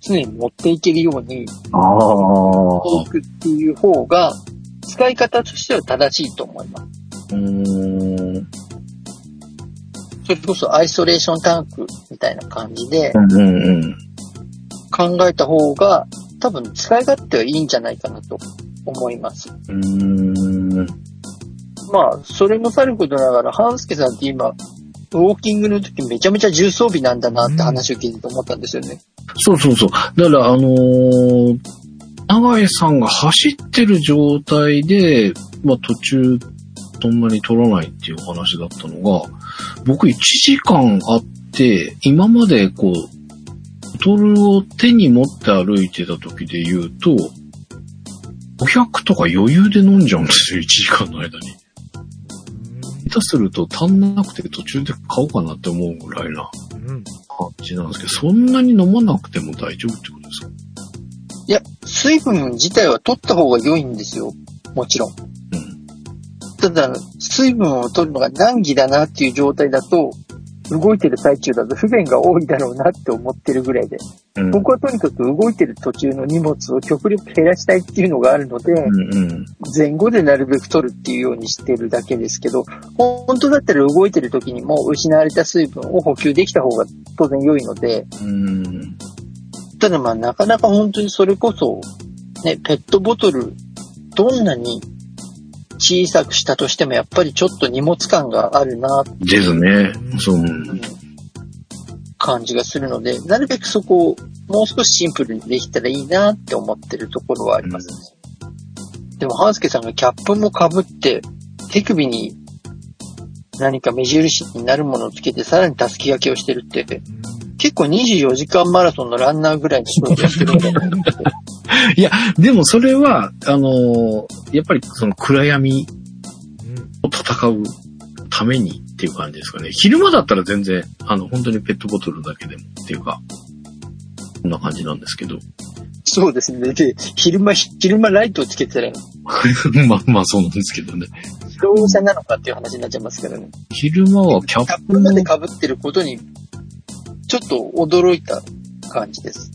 常に持っていけるようにああ。置くっていう方が使い方としては正しいと思います。うーん。それこそアイソレーションタンクみたいな感じで。考えた方が多分使い勝手はいいんじゃないかなと思います。うーん。まあ、それもさることながら、半助さんって今、ウォーキングの時めちゃめちゃ重装備なんだなって話を聞いてて思ったんですよね。そうそうそう。だから、あのー長井さんが走ってる状態で、まあ途中、そんなに取らないっていうお話だったのが、僕1時間あって、今までこう、ボトルを手に持って歩いてた時で言うと、500とか余裕で飲んじゃうんですよ、1時間の間に。下手すると足んなくて途中で買おうかなって思うぐらいな感じなんですけど、そんなに飲まなくても大丈夫ってことですか？いや、水分自体は取った方が良いんですよ。もちろん。うん。ただ、水分を取るのが難儀だなっていう状態だと、動いてる最中だと不便が多いだろうなって思ってるぐらいで。うん。僕はとにかく動いてる途中の荷物を極力減らしたいっていうのがあるので、うんうん。前後でなるべく取るっていうようにしてるだけですけど、本当だったら動いてる時にも失われた水分を補給できた方が当然良いので、うん。ただまあなかなか本当にそれこそ、ね、ペットボトル、どんなに小さくしたとしてもやっぱりちょっと荷物感があるなですね。そう。うん感じがするので、なるべくそこをもう少しシンプルにできたらいいなって思ってるところはありますね。でも、半助さんがキャップも被って、手首に何か目印になるものをつけて、さらにたすき掛けをしてるって、結構24時間マラソンのランナーぐらいの人がしてるんだ。いや、でもそれは、あのーやっぱりその暗闇うんを戦うためにっていう感じですかね。昼間だったら全然、あの、本当にペットボトルだけでもっていうか、こんな感じなんですけど。そうですね。で、昼間、昼間ライトをつけてたら、まあまあそうなんですけどね。自動車なのかっていう話になっちゃいますからね。昼間はキャキャップまで被ってることに、ちょっと驚いた感じです。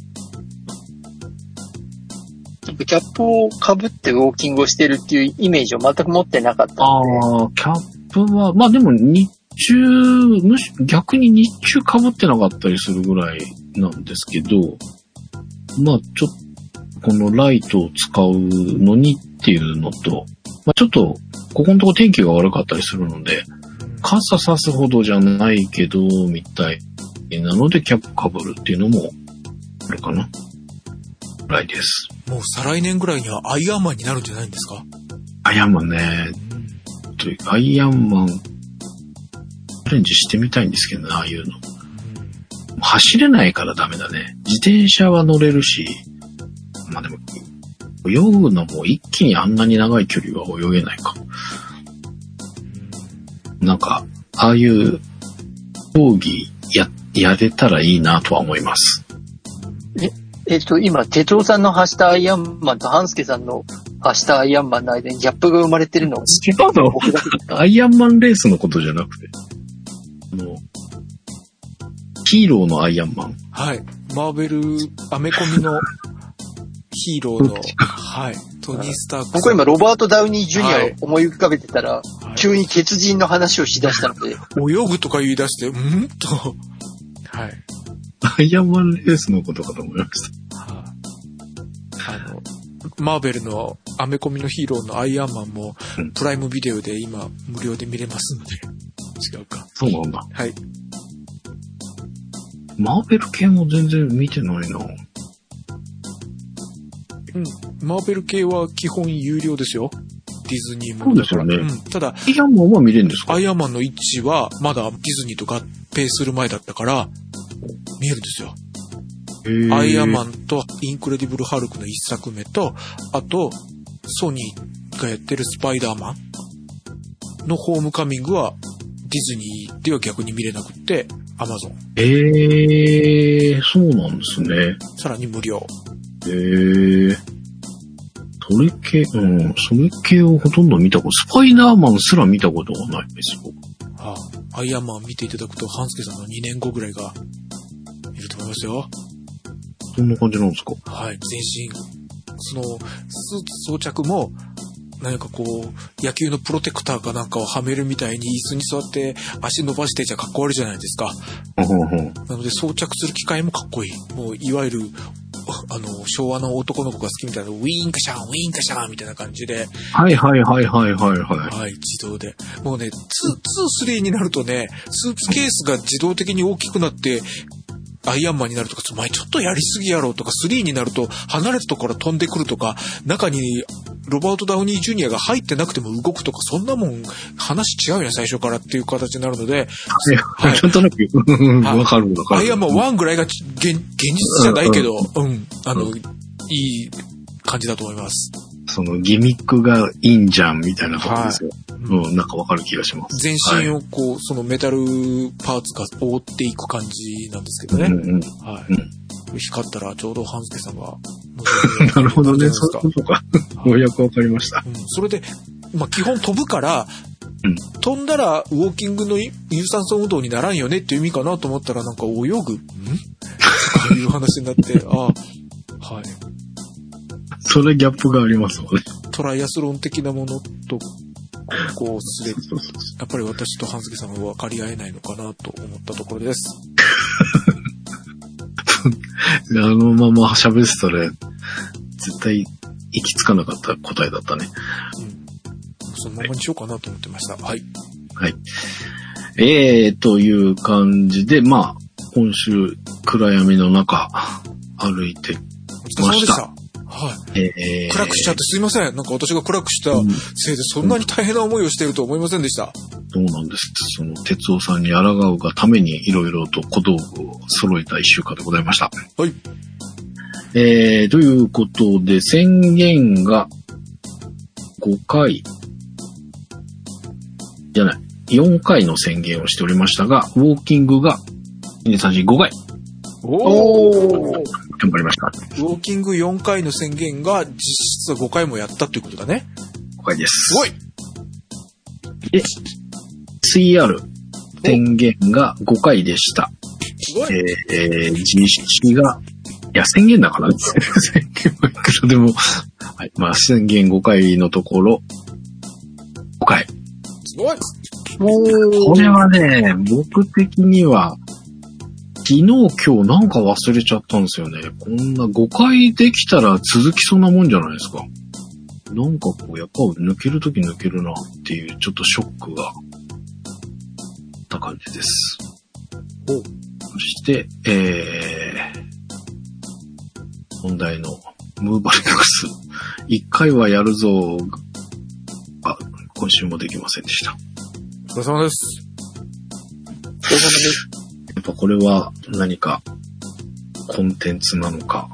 キャップを被ってウォーキングをしてるっていうイメージを全く持ってなかったので、あ、キャップは、まあでも日中、むし逆に日中被ってなかったりするぐらいなんですけど、まあちょっと、このライトを使うのにっていうのと、まあちょっと、ここのとこ天気が悪かったりするので、傘さすほどじゃないけど、みたいなのでキャップ被るっていうのも、あるかな。ぐらいです。もう再来年ぐらいにはアイアンマンになるんじゃないんですか？アイアンマンね、とアイアンマン、チャレンジしてみたいんですけどね、ああいうの。走れないからダメだね。自転車は乗れるし、まあでも、泳ぐのも一気にあんなに長い距離は泳げないか。なんか、ああいう競技や、やれたらいいなとは思います。えっと、今、哲夫さんの発したアイアンマンと半助さんの発したアイアンマンの間にギャップが生まれてるの？を 違うの？アイアンマンレースのことじゃなくて、あの、ヒーローのアイアンマン。はい。マーベル、アメコミのヒーローの、はい。トニー・スターク。僕は今、ロバート・ダウニー・ジュニアをはい思い浮かべてたら、はい急に鉄人の話をしだしたので、泳ぐとか言い出して、うんと。はい。アイアンマンレースのことかと思いました。はいあの、マーベルのアメコミのヒーローのアイアンマンもうん、プライムビデオで今無料で見れますので。違うか。そうなんだ。はい。マーベル系も全然見てないな。うん。マーベル系は基本有料ですよ。ディズニーものだから。そうですよねうん。ただ、アイアンマンは見れるんですか？アイアンマンの1はまだディズニーと合併する前だったから、見えるんですよ。アイアンマン。ンとインクレディブル・ハルクの一作目と、あと、ソニーがやってるスパイダーマンのホームカミングはディズニーでは逆に見れなくって、アマゾン。ええー、そうなんですね。さらに無料。ええー。それ系、うん、それ系をほとんど見たこと、スパイダーマンすら見たことがないですよ。はあ、アイアンマン見ていただくと、ハンスケさんの2年後ぐらいがいると思いますよ。そんな感じなんですか？はい、全身。その、スーツ装着も、何かこう、野球のプロテクターかなんかをはめるみたいに椅子に座って足伸ばしてじゃかっこ悪いじゃないですか。なので装着する機械もかっこいい。もう、いわゆる、あの、昭和の男の子が好きみたいな、ウィーンカシャン、ウィーンカシャンみたいな感じで、はいはいはいはいはいはい。はい、自動で。もうね、2、2、3になるとね、スーツケースが自動的に大きくなって、アイアンマンになるとか、お前ちょっとやりすぎやろうとか、3になると離れたところ飛んでくるとか、中にロバート・ダウニー・ジュニアが入ってなくても動くとか、そんなもん話違うよね、最初からっていう形になるので、はいなんとなく、うんわかるわかる。アイアンマン1ぐらいが現現実じゃないけど、うん、あの、いい感じだと思います。そのギミックがいいんじゃんみたいなことですよ。うん、なんかわかる気がします。全身をこう、そのメタルパーツが覆っていく感じなんですけどはい、ね。うんうん。はい。うん光ったらちょうど半助さんが。なるほどね。そそうか。ようやくわかりました。うん、それで、まあ、基本飛ぶから、うん飛んだらウォーキングの有酸素運動にならんよねっていう意味かなと思ったらなんか泳ぐん？とかいう話になって、ああ、はい。それギャップがありますもんね。トライアスロン的なものと、こうすれ、やっぱり私と半助さんは分かり合えないのかなと思ったところです。あのまま喋ってたら、絶対行き着かなかった答えだったね。うん。そのままにしようかなと思ってました。はい。はい。えー、という感じで、まあ、今週、暗闇の中、歩いて、お疲れ様でした。はい。えー、暗くしちゃってすいません。なんか私が暗くしたうんせいでそんなに大変な思いをしているとは思いませんでした。そうなんです。その、哲夫さんに抗うがためにいろいろと小道具を揃えた一週間でございました。はい。えー、ということで、宣言が5回、じゃない、4回の宣言をしておりましたが、ウォーキングが2、3、4、5回おー頑張りました。ウォーキング4回の宣言が実質5回もやったということだね。5回です。すごいで、CR 宣言が5回でした。すごいえー、実施が、いや、宣言だからね。宣言はいくらでも、はい。まあ、宣言5回のところ、5回。すごいこれはね、僕的には、昨日今日なんか忘れちゃったんですよね。こんな5回できたら続きそうなもんじゃないですか。なんかこう、やっぱ抜けるとき抜けるなっていうちょっとショックが、あった感じです。おそして、えー、問題のムーバリックス。1回はやるぞが、今週もできませんでした。お疲れ様です。や っぱこれは何かコンテンツなのか。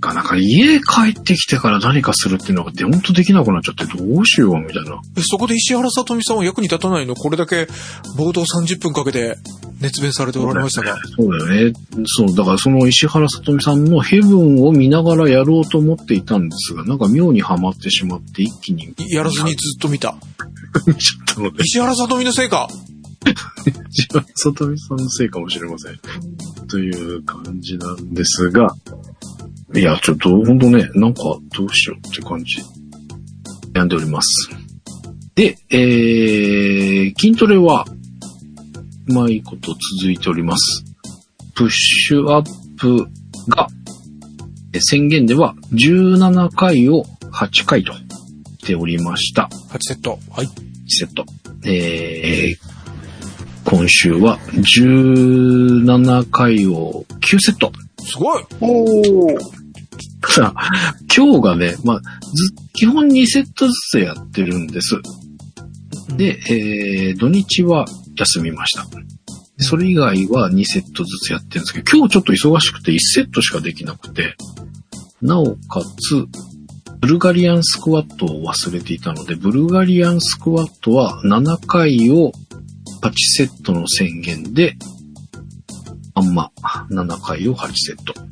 かなんか家帰ってきてから何かするっていうのが本当できなくなっちゃってどうしようみたいな。えそこで石原さとみさんは役に立たないの？これだけ冒頭30分かけて熱弁されておられましたが。そうだよね。そう、だからその石原さとみさんのヘブンを見ながらやろうと思っていたんですが、なんか妙にハマってしまって一気にやらずにずっと見た。見ちゃったので、石原さとみのせいか石原さとみさんのせいかもしれません。という感じなんですが、いや、ちょっと本当ね、なんかどうしようって感じ。悩んでおります。で、えー、筋トレは、うまいこと続いております。プッシュアップが、え宣言では17回を8回としておりました。8セット。はい。セット。えー、今週は17回を9セット。すごいおー。さあ、今日がね、まあ、ず、基本2セットずつやってるんです。で、えー、土日は休みました。それ以外は2セットずつやってるんですけど、今日ちょっと忙しくて1セットしかできなくて、なおかつ、ブルガリアンスクワットを忘れていたので、ブルガリアンスクワットは7回を8セットの宣言で、あんま7回を8セットや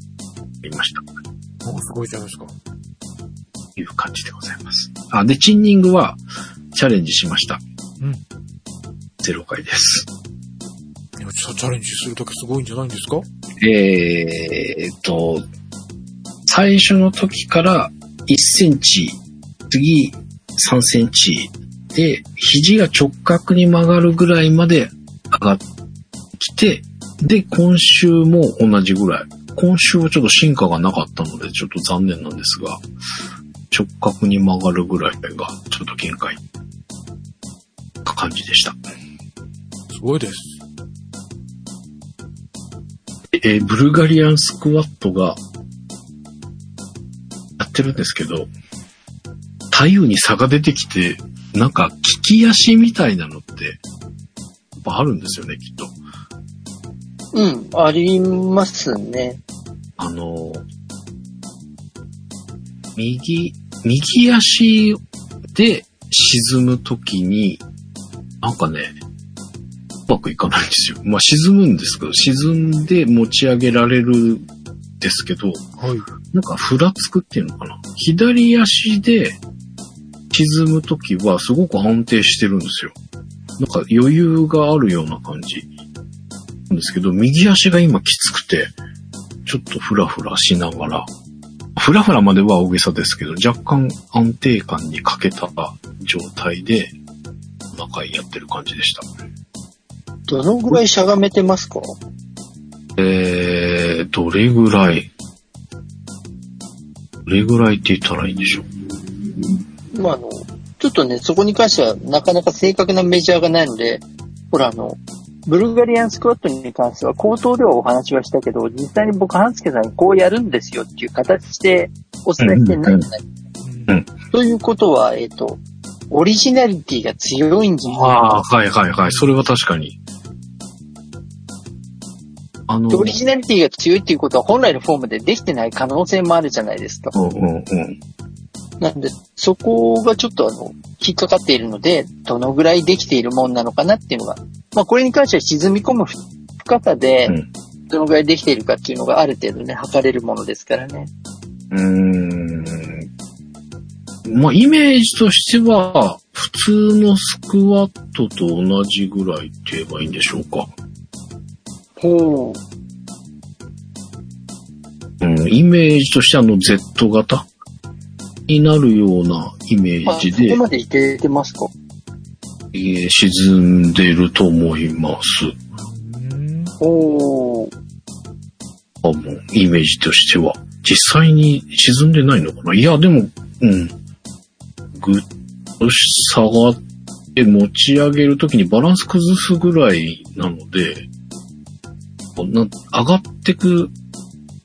りました。おすごいじゃないですか。という感じでございます。あ、で、チンニングはチャレンジしました。うん。0回です。いやチャレンジするときすごいんじゃないんですか？えーっと、最初の時から1センチ、次3センチで、肘が直角に曲がるぐらいまで上がってきて、で、今週も同じぐらい。今週はちょっと進化がなかったので、ちょっと残念なんですが、直角に曲がるぐらいがちょっと限界。な感じでした。すごいです。えーブルガリアンスクワットが、やってるんですけど、左右に差が出てきて、なんか、利き足みたいなのって、やっぱあるんですよね、きっと。うん、ありますね。あの、右右足で沈むときに、なんかね、うまくいかないんですよ。まあ沈むんですけど、沈んで持ち上げられるんですけど、はい。なんかふらつくっていうのかな。左足で沈むときはすごく安定してるんですよ。なんか余裕があるような感じ。なんですけど、右足が今きつくて、ちょっとフラフラしながら、フラフラまでは大げさですけど、若干安定感に欠けた状態で、中やってる感じでした。どのぐらいしゃがめてますか？えー、どれぐらい、どれぐらいって言ったらいいんでしょう。まあ、あの、ちょっとね、そこに関してはなかなか正確なメジャーがないので、ほら、あの、ブルガリアンスクワットに関しては口頭ではお話はしたけど、実際に僕、半助さんにこうやるんですよっていう形でお伝えしてないじゃない。うんということは、えっ、と、オリジナリティが強いんじゃないああ、はいはいはい。それは確かに。あの、オリジナリティが強いっていうことは本来のフォームでできてない可能性もあるじゃないですか。うんうんうん。なんで、そこがちょっとあの、引っかかっているので、どのぐらいできているもんなのかなっていうのが、まあこれに関しては沈み込む深さでうん、どのぐらいできているかっていうのがある程度ね、測れるものですからね。うーん。まあ、イメージとしては、普通のスクワットと同じぐらいって言えばいいんでしょうか。ほう。うん、イメージとしてあの Z 型？になるようなイメまあ、ージでそこ、までいけてますか？えー沈んでると思います。うんおー。あもうイメージとしては。実際に沈んでないのかな？いや、でも、うん。ぐっと下がって持ち上げるときにバランス崩すぐらいなので、こうな上がってく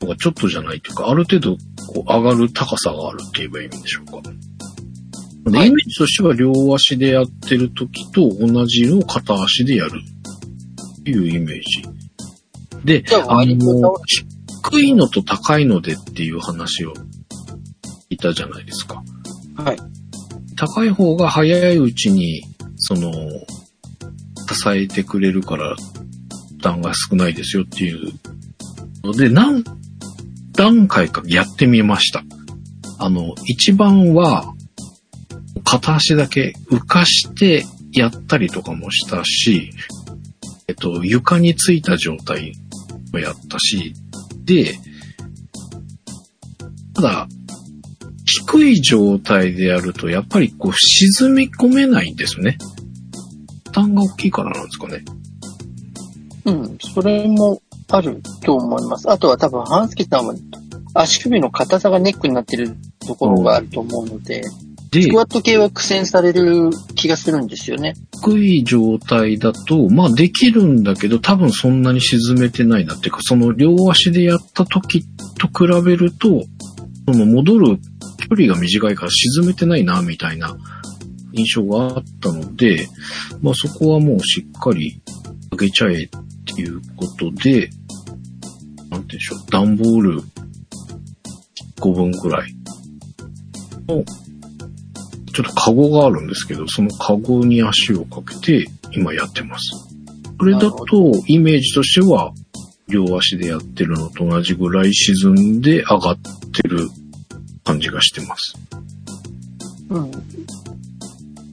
のがちょっとじゃないというか、ある程度こう上がる高さがあるって言えばいいんでしょうか。ではいイメージとしては両足でやってるときと同じのを片足でやるっていうイメージ。であの、低いのと高いのでっていう話をいたじゃないですか。はい。高い方が早いうちに、その、支えてくれるから、負担が少ないですよっていうので、何段階かやってみました。あの、一番は、片足だけ浮かしてやったりとかもしたし、えっと、床についた状態もやったし、で、ただ、低い状態でやると、やっぱりこう沈み込めないんですね。負担が大きいからなんですかね。うん、それもあると思います。あとは多分、半助さんは足首の硬さがネックになってるところがあると思うので、でスク、ワット系は苦戦される気がするんですよね。低い状態だと、まあできるんだけど、多分そんなに沈めてないなっていうか、その両足でやった時と比べると、その戻る距離が短いから沈めてないな、みたいな印象があったので、まあそこはもうしっかり上げちゃえっていうことで、なんて言うんでしょう、段ボール5分くらいの、ちょっとカゴがあるんですけど、そのカゴに足をかけて今やってます。これだと、イメージとしては、両足でやってるのと同じぐらい沈んで上がってる感じがしてます。うん。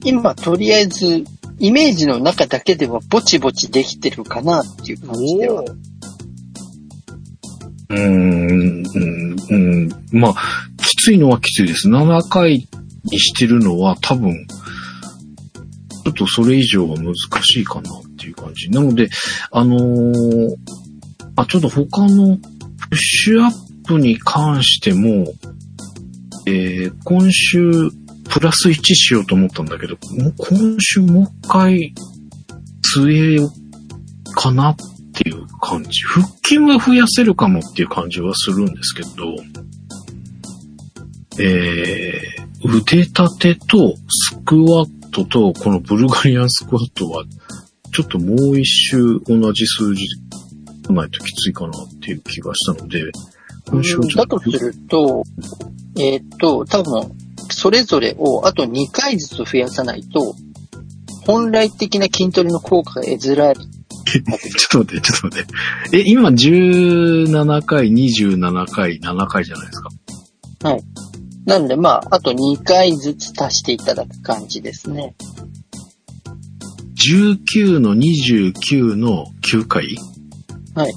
今、とりあえず、イメージの中だけではぼちぼちできてるかなっていう感じでは。うーん、うん、うん。まあ、きついのはきついです。7回にしてるのは多分、ちょっとそれ以上は難しいかなっていう感じ。なので、あのーあ、ちょっと他のプッシュアップに関しても、えー今週プラス1しようと思ったんだけど、もう今週もう一回、据えようかなっていう感じ。腹筋は増やせるかもっていう感じはするんですけど、えー、腕立てとスクワットとこのブルガリアンスクワットは、ちょっともう一周同じ数字ないときついかなっていう気がしたので、今週はちょっとだとすると、えーっと、多分、それぞれをあと2回ずつ増やさないと、本来的な筋トレの効果が得づらい。ちょっと待って、ちょっと待って。え、今17回、27回、7回じゃないですか？なので、まあ、あと2回ずつ足していただく感じですね。19の29の9回？はい。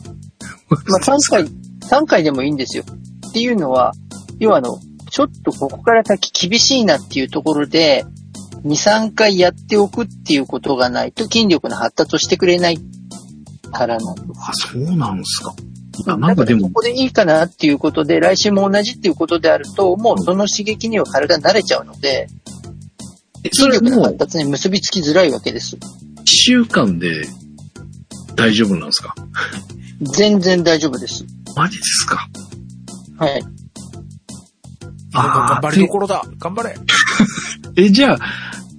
まあ、3回、3回でもいいんですよ。っていうのは、要はあの、ちょっとここから先厳しいなっていうところで、2、3回やっておくっていうことがないと筋力の発達をしてくれないからなんです。あ、そうなんですか。なんかでもこ、こでいいかなっていうことで、来週も同じっていうことであると、もうその刺激には体慣れちゃうので、筋力の発達に結びつきづらいわけです。1週間で大丈夫なんですか？全然大丈夫です。マジですかはい。頑張りどころだ頑張れ え、じゃあ、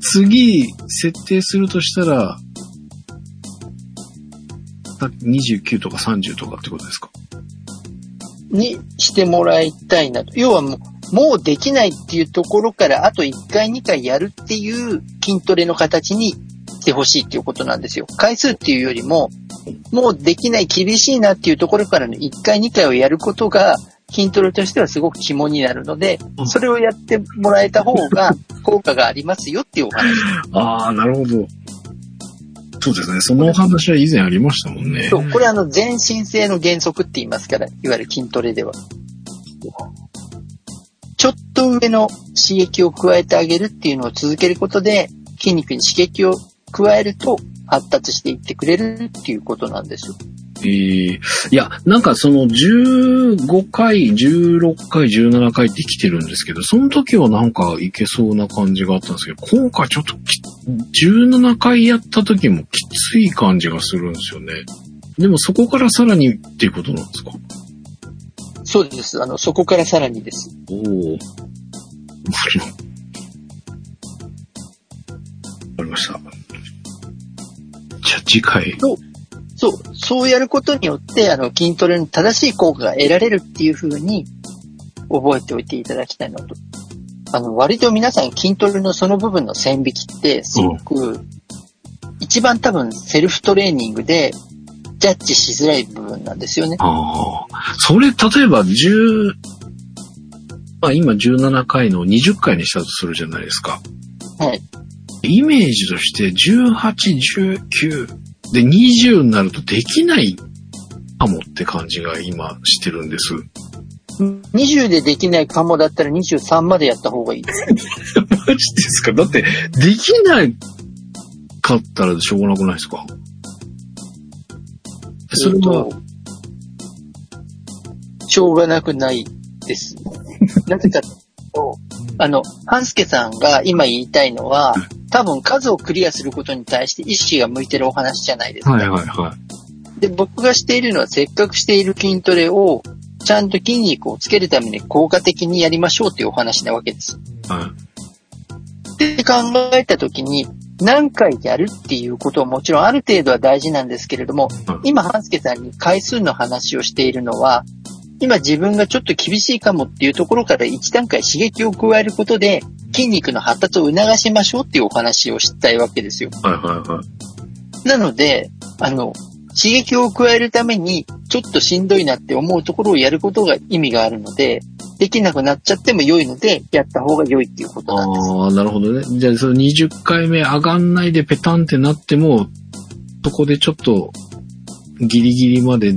次、設定するとしたら、さ29とか30とかってことですか？にしてもらいたいなと。要はもう、もうできないっていうところから、あと1回2回やるっていう筋トレの形にしてほしいっていうことなんですよ。回数っていうよりも、もうできない厳しいなっていうところからの1回2回をやることが、筋トレとしてはすごく肝になるのでう、んそれをやってもらえた方が 効果がありますよっていうお話。ああ、なるほど。そうですね。そのお話は以前ありましたもんね。そう、これあの全身性の原則って言いますから、いわゆる筋トレでは。ちょっと上の刺激を加えてあげるっていうのを続けることで、筋肉に刺激を加えると発達していってくれるっていうことなんですよ。えーいや、なんかその15回、16回、17回って来てるんですけど、その時はなんかいけそうな感じがあったんですけど、今回ちょっとき17回やった時もきつい感じがするんですよね。でもそこからさらにっていうことなんですか？そうです。あの、そこからさらにです。おお。わかりました。じゃあ次回。そう、そうやることによって、あの、筋トレの正しい効果が得られるっていう風に覚えておいていただきたいのと。あの、割と皆さん筋トレのその部分の線引きって、すごく、一番多分セルフトレーニングでジャッジしづらい部分なんですよね。ああ。それ、例えば10、まあ今17回の20回にしたとするじゃないですか。はい。イメージとして18、19で20になるとできないかもって感じが今してるんです。20でできないかもだったら23までやった方がいいです。マジですか？だって、できないかったらしょうがなくないですか？それは、しょうがなくないです。なぜかとあの、半助さんが今言いたいのは、多分数をクリアすることに対して意識が向いてるお話じゃないですか。はいはいはい。で、僕がしているのは、せっかくしている筋トレを、ちゃんと筋肉をつけるために効果的にやりましょうっていうお話なわけです。はって考えたときに、何回やるっていうことはもちろんある程度は大事なんですけれどもうん、今、半助さんに回数の話をしているのは、今自分がちょっと厳しいかもっていうところから一段階刺激を加えることで、筋肉の発達を促しましょうっていうお話をしたいわけですよ。いはいはいはい。なので、あの、刺激を加えるために、ちょっとしんどいなって思うところをやることが意味があるので、できなくなっちゃっても良いので、やった方が良いっていうことなんです。ああ、なるほどね。じゃあ、その20回目上がんないでペタンってなっても、そこでちょっと、ギリギリまで、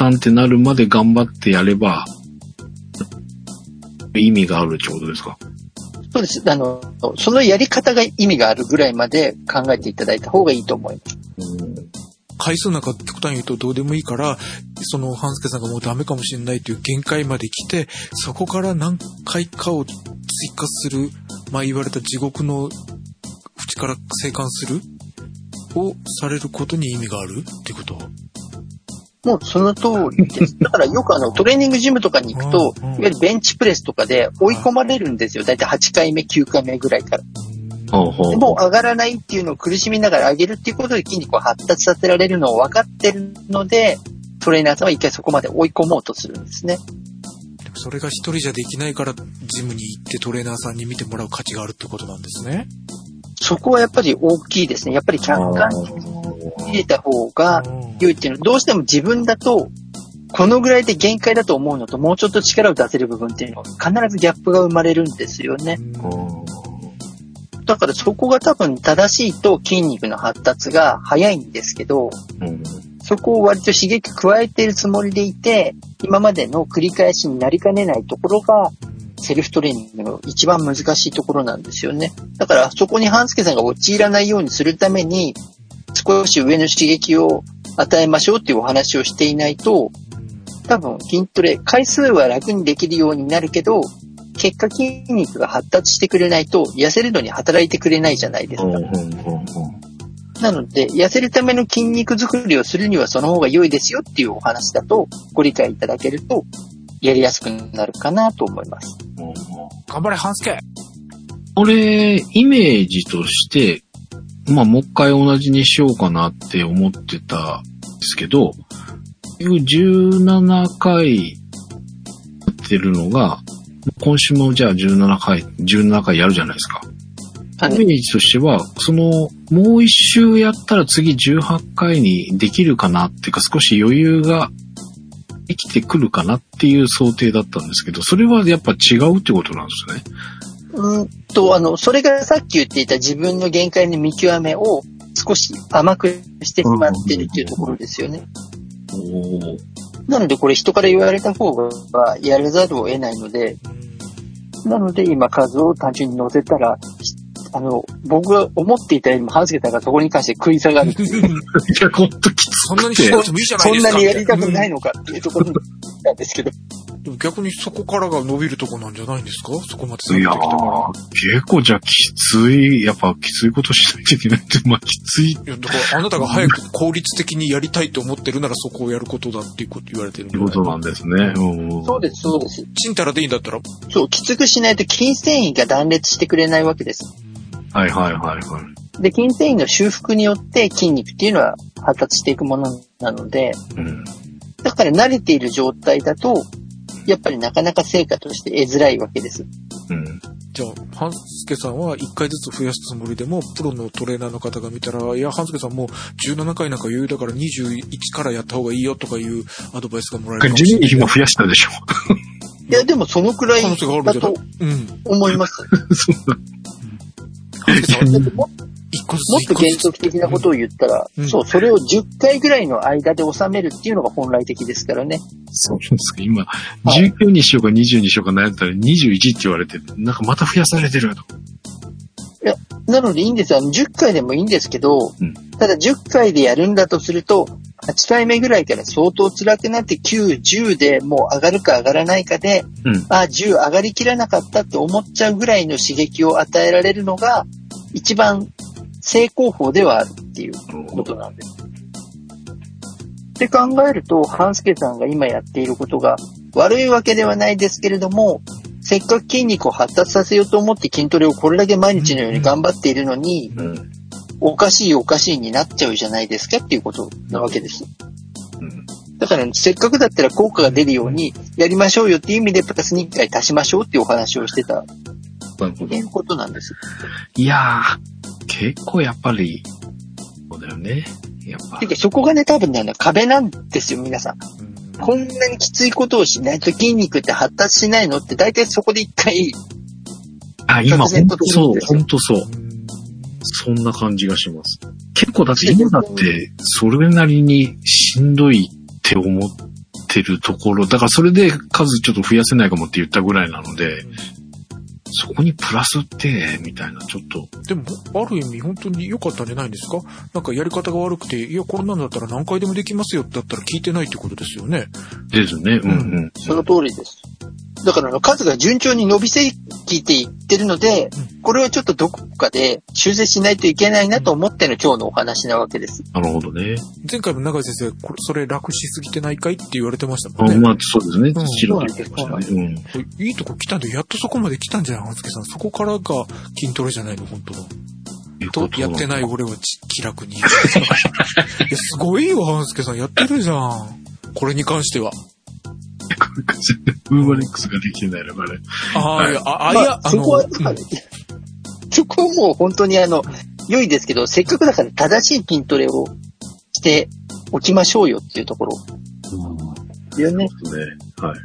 タンってなるまで頑張ってやれば、意味があるってことですか？そうです。あの、そのやり方が意味があるぐらいまで考えていただいた方がいいと思います。回数なんか極端に言うとどうでもいいから、その半助さんがもうダメかもしれないという限界まで来て、そこから何回かを追加する、まあ言われた地獄の淵から生還するをされることに意味があるってこと？もうその通りです。だからよくあのトレーニングジムとかに行くと、いわゆるベンチプレスとかで追い込まれるんですよ。だいたい8回目、9回目ぐらいから。もう上がらないっていうのを苦しみながら上げるっていうことで筋肉を発達させられるのを分かってるので、トレーナーさんは一回そこまで追い込もうとするんですね。でもそれが一人じゃできないから、ジムに行ってトレーナーさんに見てもらう価値があるってことなんですね。そこはやっぱり大きいですね。やっぱり客観的に見れた方が良いっていうのは、どうしても自分だと、このぐらいで限界だと思うのと、もうちょっと力を出せる部分っていうのは、必ずギャップが生まれるんですよね。だからそこが多分正しいと筋肉の発達が早いんですけど、うんそこを割と刺激加えているつもりでいて、今までの繰り返しになりかねないところが、セルフトレーニングの一番難しいところなんですよね。だからそこに半助さんが陥らないようにするために、少し上の刺激を与えましょうっていうお話をしていないと、多分筋トレ、回数は楽にできるようになるけど、結果筋肉が発達してくれないと痩せるのに働いてくれないじゃないですか。うんうんうんなので、痩せるための筋肉作りをするにはその方が良いですよっていうお話だとご理解いただけると、やりやすくなるかなと思います。うん頑張れ、半助これ、イメージとして、まあ、もう一回同じにしようかなって思ってたんですけど、17回やってるのが、今週もじゃあ17回、17回やるじゃないですか。はいイメージとしては、その、もう一周やったら次18回にできるかなっていうか少し余裕が生きてくるかなっていう想定だったんですけど、それはやっぱ違うってことなんですね。うーんと、あの、それがさっき言っていた自分の限界の見極めを少し甘くしてしまってるっていうところですよね。なのでこれ人から言われた方がやらざるを得ないので、なので今数を単純に乗せたら、あの、僕が思っていたよりも半助さんがそこに関して食い下がるって いや、ほんときつそんなにしなくてもいいじゃないそんですか。なにやりたくないの、のかっていうところなんですけど。でも逆にそこからが伸びるとこなんじゃないんですか？そこまで下いてきたから。ー、結構じゃあきつい、やっぱきついことしないといけないって、まあきついっいや、だからあなたが早く効率的にやりたいと思ってるならそこをやることだっていうこと言われてるんてことなんですね。うん。そうです、そうです。チンタラでいいんだったら、そう、きつくしないと筋繊維が断裂してくれないわけです。はいはいはいはい。で、筋繊維の修復によって筋肉っていうのは発達していくものなので、うん。だから慣れている状態だと、やっぱりなかなか成果として得づらいわけです。うん。じゃあ、半助さんは1回ずつ増やすつもりでも、プロのトレーナーの方が見たら、いや、半助さんもう17回なんか余裕だから21からやった方がいいよとかいうアドバイスがもらえるかもし地れない。味に今増やしたでしょ。いや、でもそのくらいだと。うん。思います。も1個ずつもっと原則的なことを言ったら、うんそう、それを10回ぐらいの間で収めるっていうのが本来的ですからね。そうですか。今、19にしようか20にしようか悩んだら21って言われて、なんかまた増やされてると。なのでいいんですよ。あの10回でもいいんですけど、うんただ10回でやるんだとすると、8回目ぐらいから相当辛くなって9、10でもう上がるか上がらないかで、うん。あ、10上がりきらなかったって思っちゃうぐらいの刺激を与えられるのが、一番成功法ではあるっていうことなんです。って考えると、半助さんが今やっていることが悪いわけではないですけれども、せっかく筋肉を発達させようと思って筋トレをこれだけ毎日のように頑張っているのに、おかしいおかしいになっちゃうじゃないですかっていうことなわけです。うん。だから、せっかくだったら効果が出るようにやりましょうよっていう意味でプラス2回足しましょうっていうお話をしてたなるほどいうことなんです。いやー、結構やっぱり、そうだよね。やっぱて。か、そこがね、多分ね、あの壁なんですよ、皆さん。うんこんなにきついことをしないと筋肉って発達しないのって大体そこで一回、あ、今ほんとそう、ほんとそう。うんそんな感じがします。結構だって今だって、それなりにしんどいって思ってるところ、だからそれで数ちょっと増やせないかもって言ったぐらいなので、そこにプラスって、みたいな、ちょっと、でも、ある意味本当に良かったんじゃないんですか？なんかやり方が悪くて、いや、こんなんだったら何回でもできますよだったら聞いてないってことですよね。ですね。うんうん。その通りです。だからあの数が順調に伸びてきていってるので、これをちょっとどこかで修正しないといけないなと思っての今日のお話なわけです。なるほどね。前回も永井先生、これ、それ楽しすぎてないかいって言われてましたもんね。あまあ、そうですねうん。白と言ってましたね。うん。これいいとこ来たんで、やっとそこまで来たんじゃない半助さん。そこからが筋トレじゃないの、本当の。と、やってない俺はち気楽に。いや、すごいよ、半助さん。やってるじゃん。これに関しては。ウーバーレックスができてないのかね。ああ、はいあ、あ、いまや、あの、そこは、うんそこはもう本当にあの、良いですけど、せっかくだから正しい筋トレをしておきましょうよっていうところ。ですよね。そうですね。はい。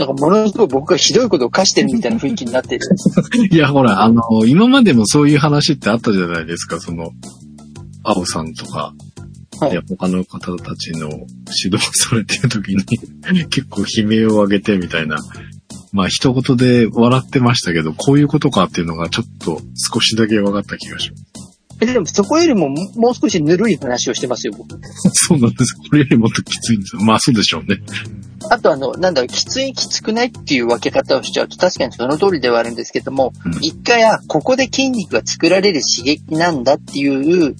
なんかものすごい僕がひどいことを課してるみたいな雰囲気になってる。いや、ほら、あの、今までもそういう話ってあったじゃないですか、その、青さんとか、はいいや他の方たちの指導されてる時に、結構悲鳴を上げてみたいな、まあ、一言で笑ってましたけど、こういうことかっていうのがちょっと少しだけ分かった気がします。えでもそこよりももう少しぬるい話をしてますよ、僕。そうなんです。これよりもっときついんですよ。まあ、そうでしょうね。あとあの、なんだろう、きついきつくないっていう分け方をしちゃうと確かにその通りではあるんですけども、うん一回、あ、ここで筋肉が作られる刺激なんだっていう、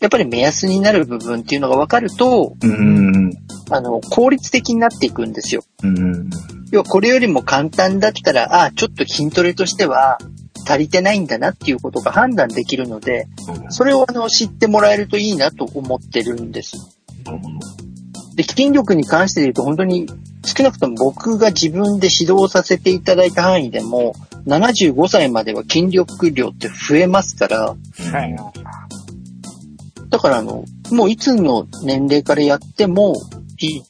やっぱり目安になる部分っていうのが分かると、うーん。あの、効率的になっていくんですよ。うん。要はこれよりも簡単だったら、あ、ちょっと筋トレとしては足りてないんだなっていうことが判断できるので、それをあの知ってもらえるといいなと思ってるんです。なるほど。で、筋力に関して言うと本当に少なくとも僕が自分で指導させていただいた範囲でも、75歳までは筋力量って増えますから、だからあの、もういつの年齢からやっても、非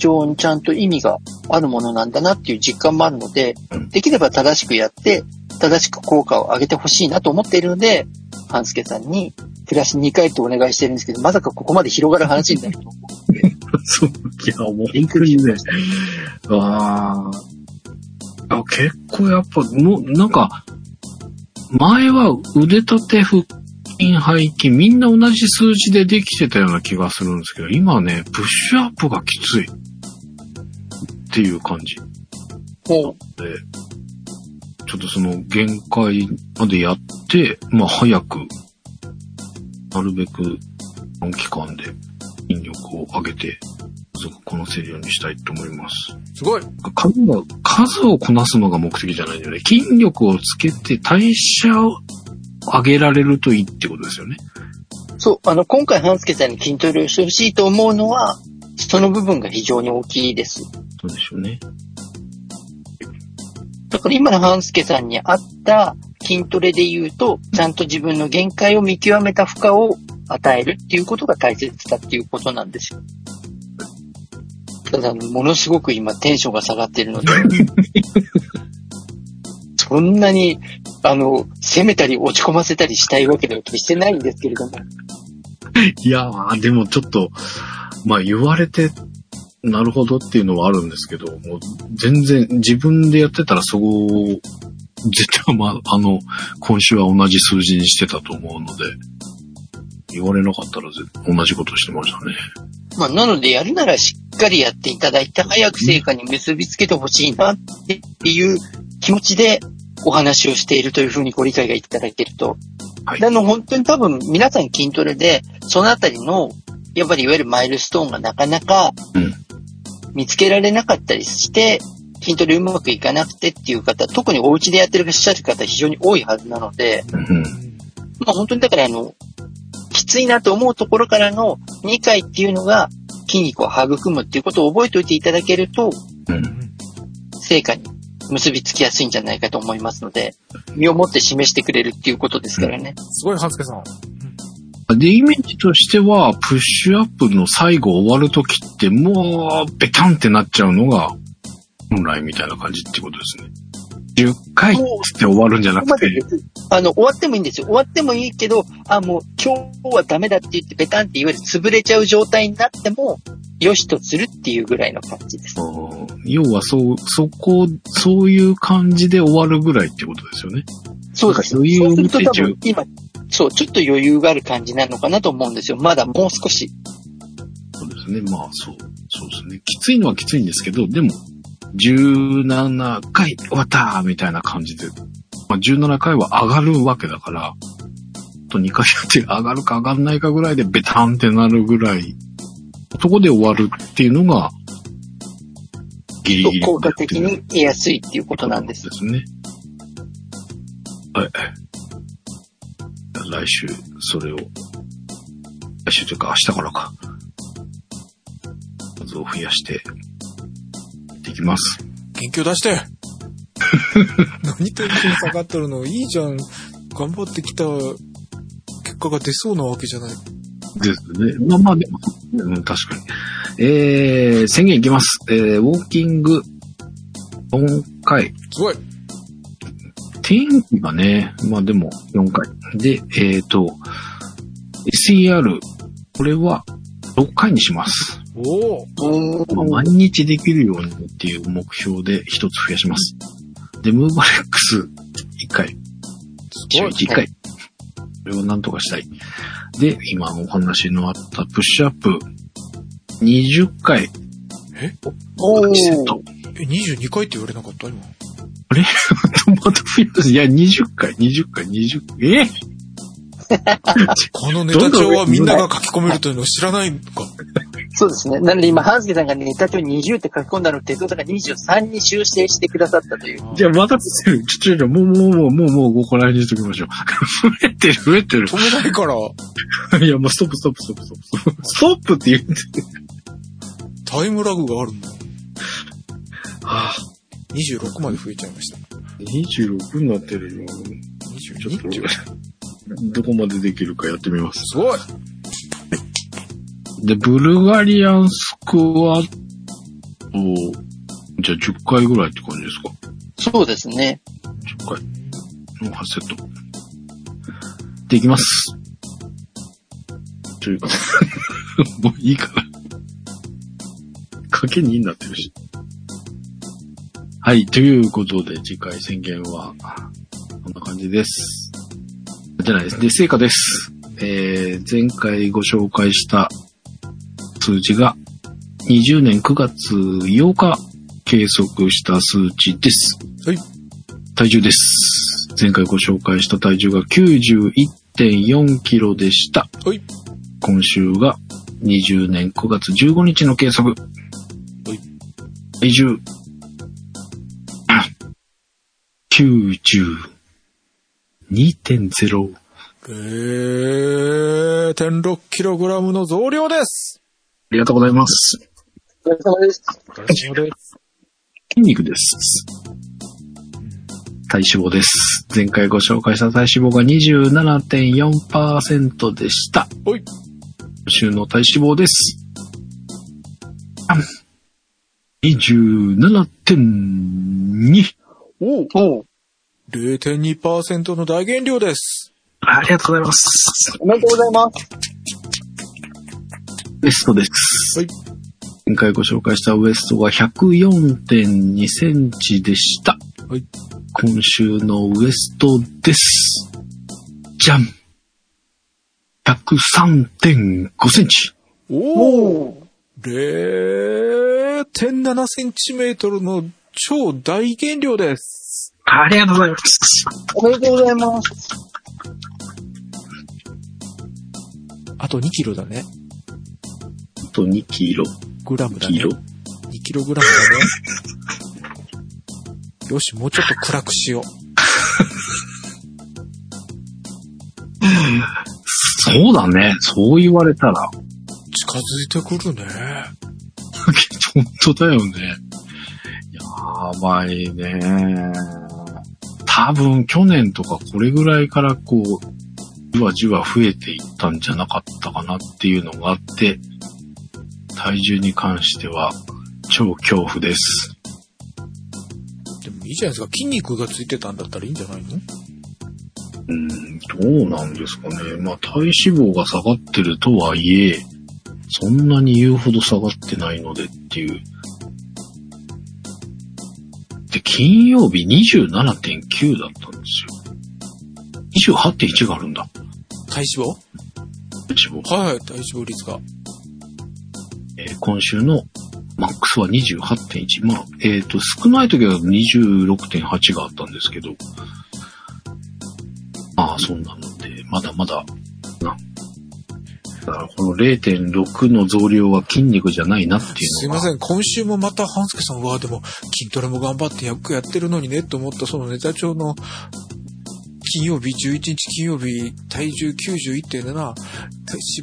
常にちゃんと意味があるものなんだなっていう実感もあるのでうん、できれば正しくやって、正しく効果を上げてほしいなと思っているので、半助さんにプラス2回とお願いしてるんですけど、まさかここまで広がる話になると。そう、いや、もう本当にね、ああ、あ結構やっぱ、もう、なんか、前は腕立て腹筋背筋みんな同じ数字でできてたような気がするんですけど、今はね、プッシュアップがきつい。っていう感じもで、ちょっとその限界までやって、まあ早く、なるべく短期間で筋力を上げて、こなせるようにしたいと思います。すごい。数が、数をこなすのが目的じゃないんだよね。筋力をつけて代謝を上げられるといいってことですよね。うそう、あの、今回半助さんに筋トレをしてほしいと思うのは、その部分が非常に大きいです。そうでしょうね。だから今の半助さんに合った筋トレで言うと、ちゃんと自分の限界を見極めた負荷を与えるっていうことが大切だっていうことなんですよ。ただ、ものすごく今テンションが下がっているので、そんなに、あの、責めたり落ち込ませたりしたいわけでは決してないんですけれども。いやー、でもちょっと、まあ言われて、なるほどっていうのはあるんですけど、もう全然自分でやってたらそう、絶対まあ、あの、今週は同じ数字にしてたと思うので、言われなかったらぜ同じことしてましたね。まあ、なのでやるならしっかりやっていただいて、早く成果に結びつけてほしいなっていう気持ちでお話をしているというふうにご理解がいただけると。はいであの、本当に多分皆さん筋トレで、そのあたりの、やっぱりいわゆるマイルストーンがなかなかうん見つけられなかったりして、筋トレうまくいかなくてっていう方、特にお家でやってるらっしゃる方非常に多いはずなので、うん。まあ本当にだからあの、きついなと思うところからの2回っていうのが筋肉を育むっていうことを覚えておいていただけると、うん。成果に結びつきやすいんじゃないかと思いますので、身をもって示してくれるっていうことですからね。すごい、半助さん。で、イメージとしては、プッシュアップの最後終わるときって、もう、ベタンってなっちゃうのが、本来みたいな感じってことですね。10回っつって終わるんじゃなくてあの、終わってもいいんですよ。終わってもいいけど、あ、もう今日はダメだって言ってベタンっていわゆる潰れちゃう状態になっても、よしとするっていうぐらいの感じです。うん要はそう、そこ、そういう感じで終わるぐらいってことですよね。そうです。余裕を持てちゃう分今、そう、ちょっと余裕がある感じなのかなと思うんですよ。まだもう少し。そうですね。まあ、そう、そうですね。きついのはきついんですけど、でも、17回終わったみたいな感じで、まあ、17回は上がるわけだから、あと2回やって上がるか上がんないかぐらいでベタンってなるぐらい、そこで終わるっていうのが、ギリギリ。効果的に得やすいっていうことなんですで。すね。はい。来週、それを、来週というか明日からか。数を増やして、いってきます。元気を出して 何テンション下がってるの？いいじゃん。頑張ってきた結果が出そうなわけじゃない。ですね。まあまあでも、うん、確かに。えー、宣言いきます。えー、ウォーキング、4回。すごい天気がね、まあでも4回。で、えっ、と、SER、これは6回にします。おおおまあ、毎日できるようにっていう目標で一つ増やします。で、ムーバレックス1回。す週ごい1回。これをなんとかしたい。で、今お話のあったプッシュアップ20回。え？おセット。え、22回って言われなかった？今。あれ？また増やす。いや、20回、20回、20回。え？このネタ帳はみんなが書き込めるというのを知らないのか。そうですね。なので今、ハンスケさんがネタ帳20って書き込んだのを哲夫さんが23に修正してくださったという。じゃあまた増える。ちょ、ちょ、ちょ、もう、もう、もう、もう、もう、ここら辺にしときましょう。増えてる、増えてる。止めないから、いや、もうストップ、ストップ、ストップ、ストップ。ストップって言って。タイムラグがあるんだ。はあ、26まで増えちゃいました。26になってるよ。ちょっ。と、どこまでできるかやってみます。すごいで、ブルガリアンスクワット、じゃあ10回ぐらいって感じですか？そうですね。10回。の8セット。できます。というか、もういいかな。かけ2になってるし。はい、ということで、次回宣言は、こんな感じです。じゃないです。で、成果です。えー、前回ご紹介した数字が、20年9月8日計測した数値です。はい。体重です。前回ご紹介した体重が91.4キロでした。はい。今週が20年9月15日の計測。はい。体重、あ92.0。0.6kg の増量です。ありがとうございます。お疲れ様です。お疲れ様です。筋肉です。体脂肪です。前回ご紹介した体脂肪が27.4%でした。おい。今週の体脂肪です。27.2。おうおう0.2%の大減量です。ありがとうございます。おめでとうございます。ウエストです。はい。前回ご紹介したウエストが104.2センチでした。はい。今週のウエストです。じゃん !103.5 センチ。おおおう0.7センチメートルの超大減量です。ありがとうございます。おめでとうございます。あと2キロだね。あと2キロ。グラムだね。キロ。2キログラムだね。よし、もうちょっと暗くしよう。そうだね。そう言われたら。近づいてくるね。本当だよね。やばいね。多分去年とかこれぐらいからこう、じわじわ増えていったんじゃなかったかなっていうのがあって、体重に関しては超恐怖です。でもいいじゃないですか。筋肉がついてたんだったらいいんじゃないの？うん、どうなんですかね。まあ体脂肪が下がってるとはいえ、そんなに言うほど下がってないのでっていう。で、金曜日27.9だったんですよ。28.1があるんだ。体脂肪？体脂肪。はいはい、体脂肪率が。えー今週のマックスは28.1。まあ、えっ、と、少ない時は26.8があったんですけど。ああ、そんなので、まだまだ、な。だからこの0.6の増量は筋肉じゃないなっていうのが。すいません、今週もまた半助さんは、でも筋トレも頑張ってよくやってるのにね、と思ったそのネタ帳の金曜日、11日金曜日、体重91.7、体脂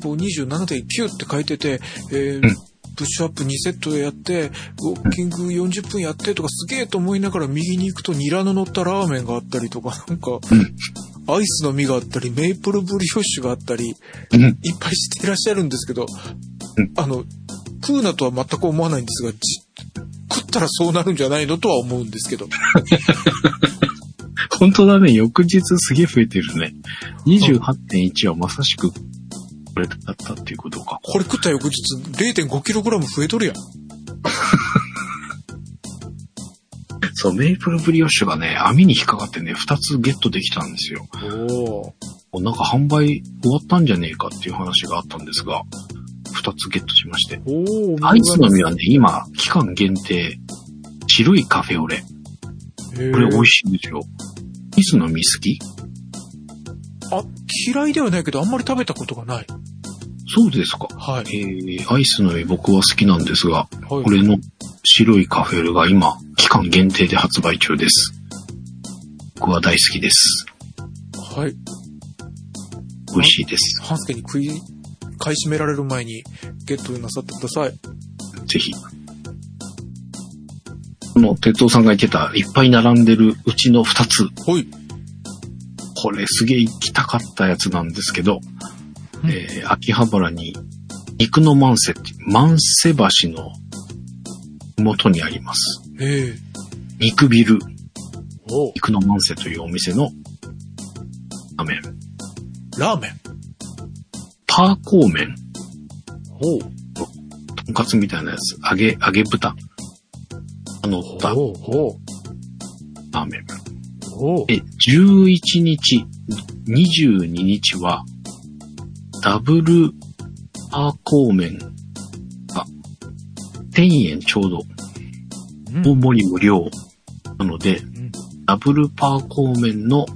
肪27.9って書いてて、えーうんプッシュアップ2セットでやって、ウォーキング40分やってとかすげえと思いながら右に行くとニラの乗ったラーメンがあったりとか、なんか、アイスの実があったり、メイプルブリオッシュがあったり、うん。いっぱいしていらっしゃるんですけどうん、あの、食うなとは全く思わないんですが、じ食ったらそうなるんじゃないのとは思うんですけど。本当だね、翌日すげえ増えてるね。28.1はまさしく、これだったっていうことか。これ食った翌日 0.5kg 増えとるやん。そう、メイプルブリオッシュがね、網に引っかかってね、2つゲットできたんですよ。おお。なんか販売終わったんじゃねえかっていう話があったんですが、2つゲットしまして。おお。アイスの実はね、今、期間限定、白いカフェオレ。これ美味しいんですよ。アイスの実好きあ、嫌いではないけど、あんまり食べたことがない。そうですか。はい。えー、アイスの実僕は好きなんですが、はい。これの白いカフェオレが今、期間限定で発売中です。僕は大好きです。はい。美味しいです。半助に食い、買い占められる前にゲットなさってください。ぜひ。この、哲夫さんが言ってた、いっぱい並んでるうちの二つ。はい。これすげえ行きたかったやつなんですけど、うんえー、秋葉原に、肉の万世って万世橋の元にあります。ええ肉ビル、お肉の万世というお店のラーメン。ラーメン？パーコー麺、おとんかつみたいなやつ、揚げ、揚げ豚。あのったおおラーメン。おえ、11日、22日は、ダブルパーコー麺が、1000円ちょうど、大盛り無料。なので、んダブルパーコー麺の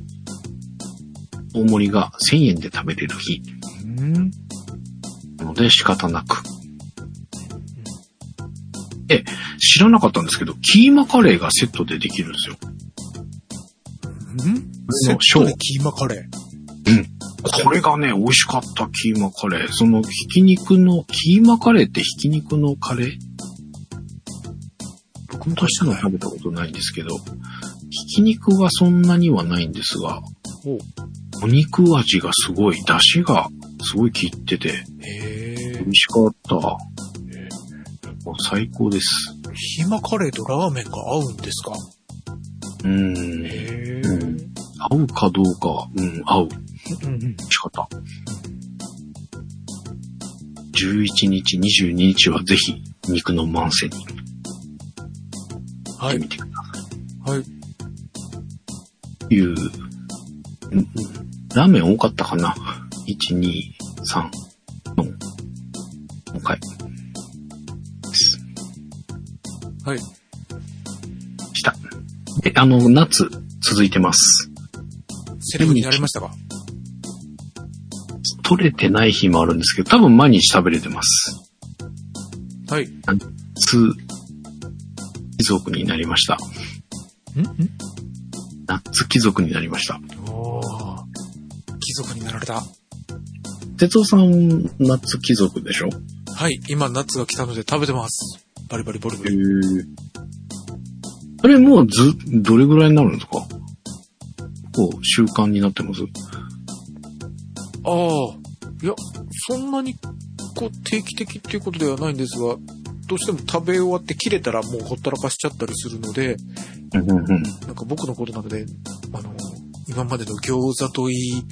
大盛りが1000円で食べれる日。うん。なので仕方なく。え、知らなかったんですけど、キーマカレーがセットでできるんですよ。うん？セットでキーマカレー。これがね、美味しかった、キーマカレー。その、ひき肉の、キーマカレーってひき肉のカレー？僕もとしての食べたことないんですけど、ひき肉はそんなにはないんですが、おお肉味がすごい、出汁がすごい効いてて、へえ美。味しかった。もう最高です。キーマカレーとラーメンが合うんですか？うーん。へうん合うかどうかは、うん、合う。うんうん。美味しかった。11日、22日はぜひ、肉の万世に行はい。ってみてください。はい。いう、ラーメン多かったかな ?1、2、3、4、5回。です。はい。した。で、あの、夏、続いてます。セレブになりましたか？取れてない日もあるんですけど、多分毎日食べれてます。はい。夏、貴族になりました。ん？ん？ナッツ貴族になりました。おー貴族になられた。哲夫さん、ナッツ貴族でしょ？はい。今、ナッツが来たので食べてます。バリバリボリボへリ。え。あれもうず、どれぐらいになるんですか？こう、習慣になってます？ああ。いや、そんなに、こう、定期的っていうことではないんですが、どうしても食べ終わって切れたらもうほったらかしちゃったりするので、うんうんうん。なんか僕のことなので、あの、今までの餃子といい、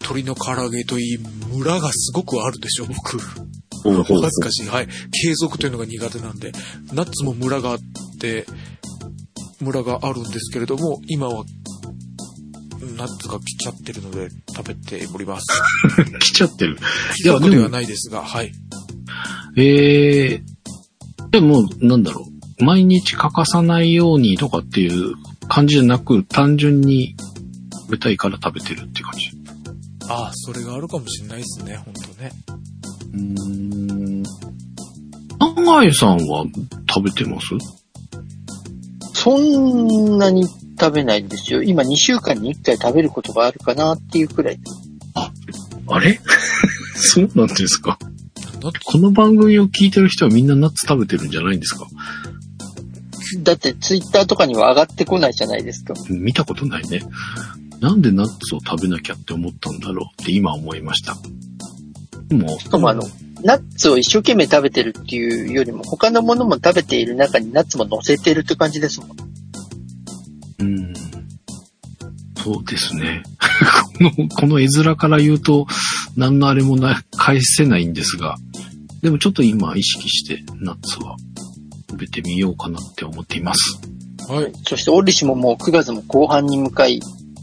鶏の唐揚げといい、ムラがすごくあるでしょ、僕。ほうほうほう恥ずかしい。はい。継続というのが苦手なんで、ナッツもムラがあって、ムラがあるんですけれども、今は、ナッツが来ちゃってるので、食べております。来ちゃってる。貴族ではないですが、はい。ええでも、なんだろう。毎日欠かさないようにとかっていう感じじゃなく、単純に食べたいから食べてるっていう感じ。ああ、それがあるかもしれないですね、ほんとね。うーん。長井さんは食べてます？そんなに食べないんですよ。今2週間に1回食べることがあるかなっていうくらい。あれ？そうなんですかナッツこの番組を聞いてる人はみんなナッツ食べてるんじゃないんですか？だってツイッターとかには上がってこないじゃないですか。見たことないね。なんでナッツを食べなきゃって思ったんだろうって今思いました。でも、しかもあの、ナッツを一生懸命食べてるっていうよりも、他のものも食べている中にナッツも乗せてるって感じですもん。うん。そうですね。この、この絵面から言うと、何のあれもな、返せないんですが、でもちょっと今意識してナッツは食べてみようかなって思っています。はい。そして、オリシももう9月も後半に向かい、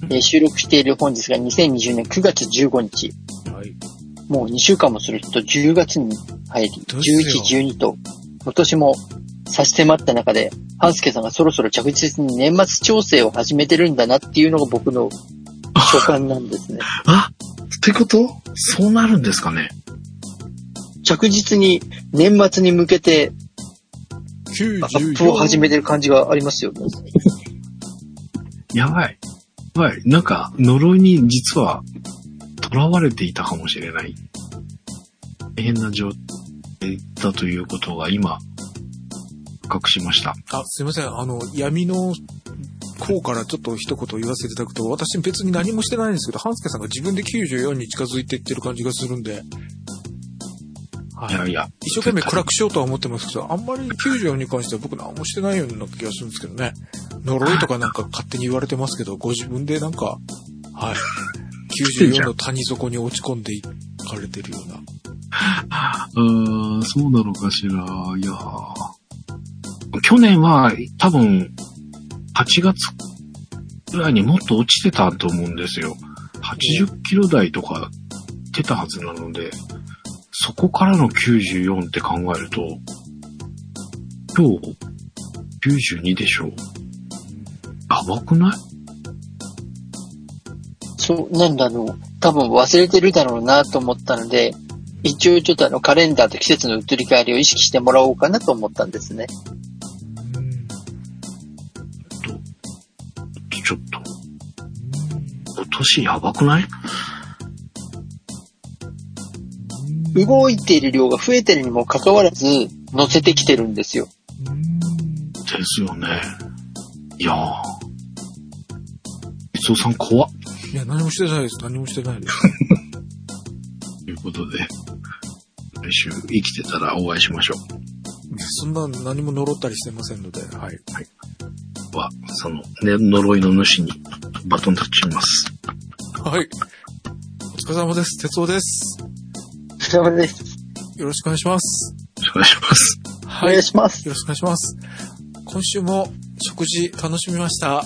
えー収録している本日が2020年9月15日。はい。もう2週間もすると10月に入り、ですよ11、12と、今年も差し迫った中で、ハンスケさんがそろそろ着実に年末調整を始めてるんだなっていうのが僕の所感なんですね。あってこと？そうなるんですかね着実に年末に向けてアップを始めてる感じがありますよね。やばい。やばい。なんか、呪いに実は、囚われていたかもしれない。大変な状態だということが今、隠しました。あ、すいません。あの、闇の方からちょっと一言言わせていただくと、私別に何もしてないんですけど、半助さんが自分で94に近づいていってる感じがするんで、はいやいや。一生懸命暗くしようとは思ってますけど、あんまり94に関しては僕何もしてないような気がするんですけどね。呪いとかなんか勝手に言われてますけど、ご自分でなんか、はい。94の谷底に落ち込んでいかれてるような。うーん、そうなのかしら。いや去年は多分、8月ぐらいにもっと落ちてたと思うんですよ。80キロ台とか出たはずなので、そこからの94って考えると、今日、92でしょ。やばくない？そう、なんだろう。多分忘れてるだろうなと思ったので、一応ちょっとあのカレンダーと季節の移り変わりを意識してもらおうかなと思ったんですね。ちょっと、今年やばくない？動いている量が増えてるにもかかわらず、乗せてきてるんですよ。ですよね。いやー。逸夫さん怖っ。いや、何もしてないです。何もしてないです。ということで、来週生きてたらお会いしましょそんな何も呪ったりしてませんので、はい。う。は、その、ね、呪いの主にバトンタッチします。はい。お疲れ様です。哲夫です。そうです。よろしくお願いします。お願いします。おはい。よ願いします。ろしくお願いします。今週も食事楽しみました。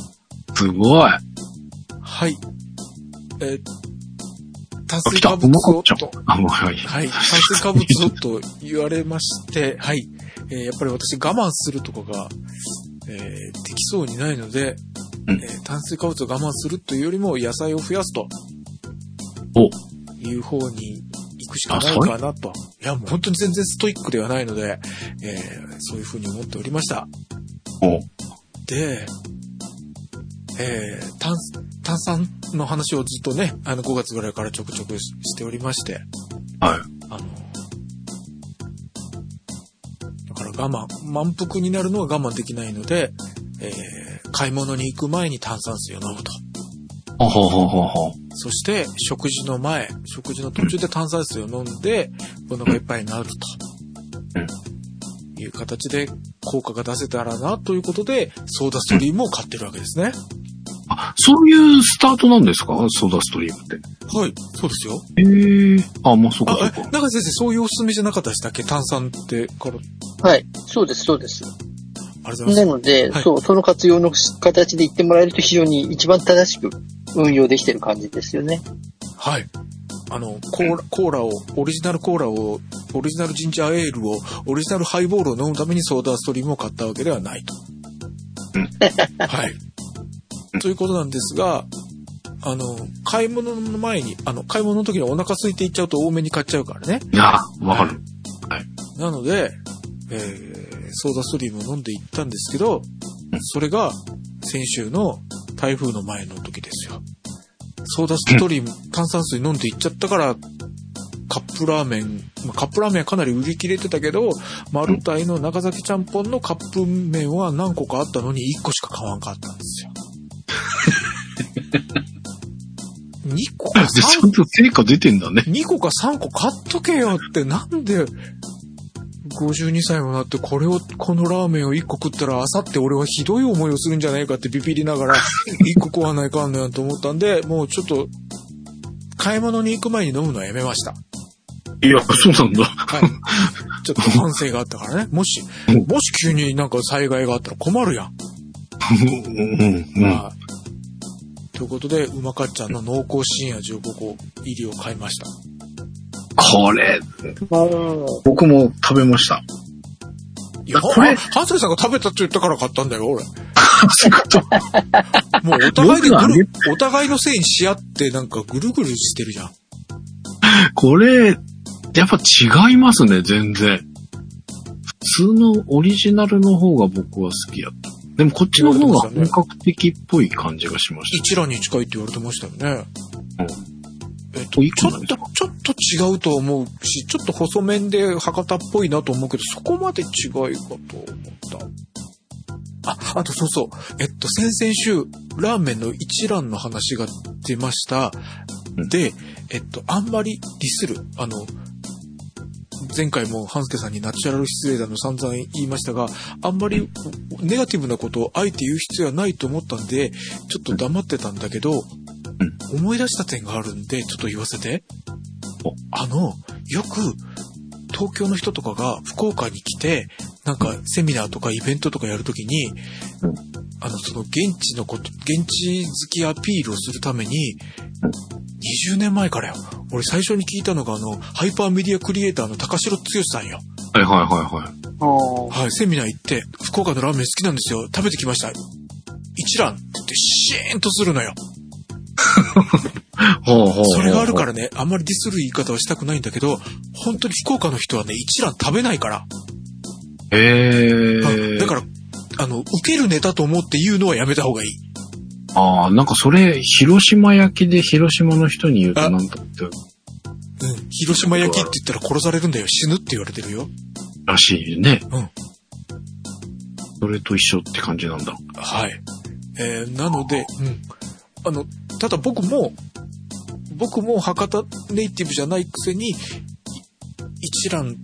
すごい。はい。えー炭。水化物をと、あ、もうはい。はい。炭水化物をと言われまして、はい。えーやっぱり私我慢するとかが、えーできそうにないので、うんえー炭水化物を我慢するというよりも野菜を増やすとお、いう方に行くしかないかなと。いや、もう本当に全然ストイックではないので、えーそういうふうに思っておりました。お、で、えー炭、炭酸の話をずっとね、あの5月ぐらいからちょくちょくししておりまして、はい。あの、だから我慢、満腹になるのは我慢できないので、えー買い物に行く前に炭酸水を飲むと。ほほほほほ。そして、食事の前、食事の途中で炭酸水を飲んで、お腹いっぱいになると。いう形で効果が出せたらなということで、ソーダストリームを買ってるわけですね。あ、そういうスタートなんですか？ソーダストリームって。はい、そうですよ。へえ。あ、まあ、そうか、そうか。中先生、そういうおすすめじゃなかったでしたっけ炭酸ってから。はい。そうです、そうです。ありがとうございます。なので、はいそう、その活用の形で言ってもらえると非常に一番正しく運用できてる感じですよね。はい。あの、コーラ、コーラを、オリジナルコーラを、オリジナルジンジャーエールを、オリジナルハイボールを飲むためにソーダストリームを買ったわけではないと。はい。ということなんですが、あの、買い物の前に、あの、買い物の時にお腹空いていっちゃうと多めに買っちゃうからね。いや、わかる。なので、えーソーダストリームを飲んでいったんですけど、それが先週の台風の前の時ですよ。ソーダストリーム、炭酸水飲んでいっちゃったから、カップラーメン、まあ、カップラーメンはかなり売り切れてたけど、マルタイの長崎ちゃんぽんのカップ麺は何個かあったのに1個しか買わんかったんですよ。2個かで、ちゃん3と成果出てんだね。2個か3個買っとけよって、なんで、52歳もなって、これを、このラーメンを1個食ったら、あさって俺はひどい思いをするんじゃないかってビビりながら、1個食わないかんのやと思ったんで、もうちょっと、買い物に行く前に飲むのはやめました。いや、そうなんだ。はい。ちょっと反省があったからね。もし、うんもし急になんか災害があったら困るやん。うん、うん。はい。ということで、うまかっちゃんの濃厚深夜15個入りを買いました。これ、僕も食べました。いや、これハンセルさんが食べたって言ったから買ったんだよ、俺。そういうこと。もうお互いで僕があげぐる、お互いのせいにし合ってなんかぐるぐるしてるじゃん。これ、やっぱ違いますね、全然。普通のオリジナルの方が僕は好きやった。でもこっちの方が本格的っぽい感じがしました。一覧に近いって言われてましたよね。うんえっと、ちょっとちょっと違うと思うし、ちょっと細麺で博多っぽいなと思うけど、そこまで違いかと思った。あ、あとそうそう。えっと、先々週、ラーメンの一覧の話が出ました。うんで、えっと、あんまりディスる。あの、前回も半助さんにナチュラル失礼だの散々言いましたが、あんまりネガティブなことをあえて言う必要はないと思ったんで、ちょっと黙ってたんだけど、思い出した点があるんで、ちょっと言わせて。お。あの、よく、東京の人とかが福岡に来て、なんかセミナーとかイベントとかやるときに、うんあの、その現地のこと、現地好きアピールをするために、20年前からよ。俺最初に聞いたのがあの、ハイパーメディアクリエイターの高城剛さんよ。はいはいはいはい。おはい、セミナー行って、福岡のラーメン好きなんですよ。食べてきました。一蘭って言ってシーンとするのよ。ほうほうそれがあるからね、あんまりディスる言い方はしたくないんだけど、本当に福岡の人はね、一蘭食べないから。へえ。あだから、あの、受けるネタと思って言うのはやめた方がいい。ああ、なんかそれ、広島焼きで広島の人に言うあとなんとってうん。広島焼きって言ったら殺されるんだよ。死ぬって言われてるよ。らしいね。うん。それと一緒って感じなんだ。はい。えー、なので、うん。あの、ただ僕も、僕も博多ネイティブじゃないくせに、一蘭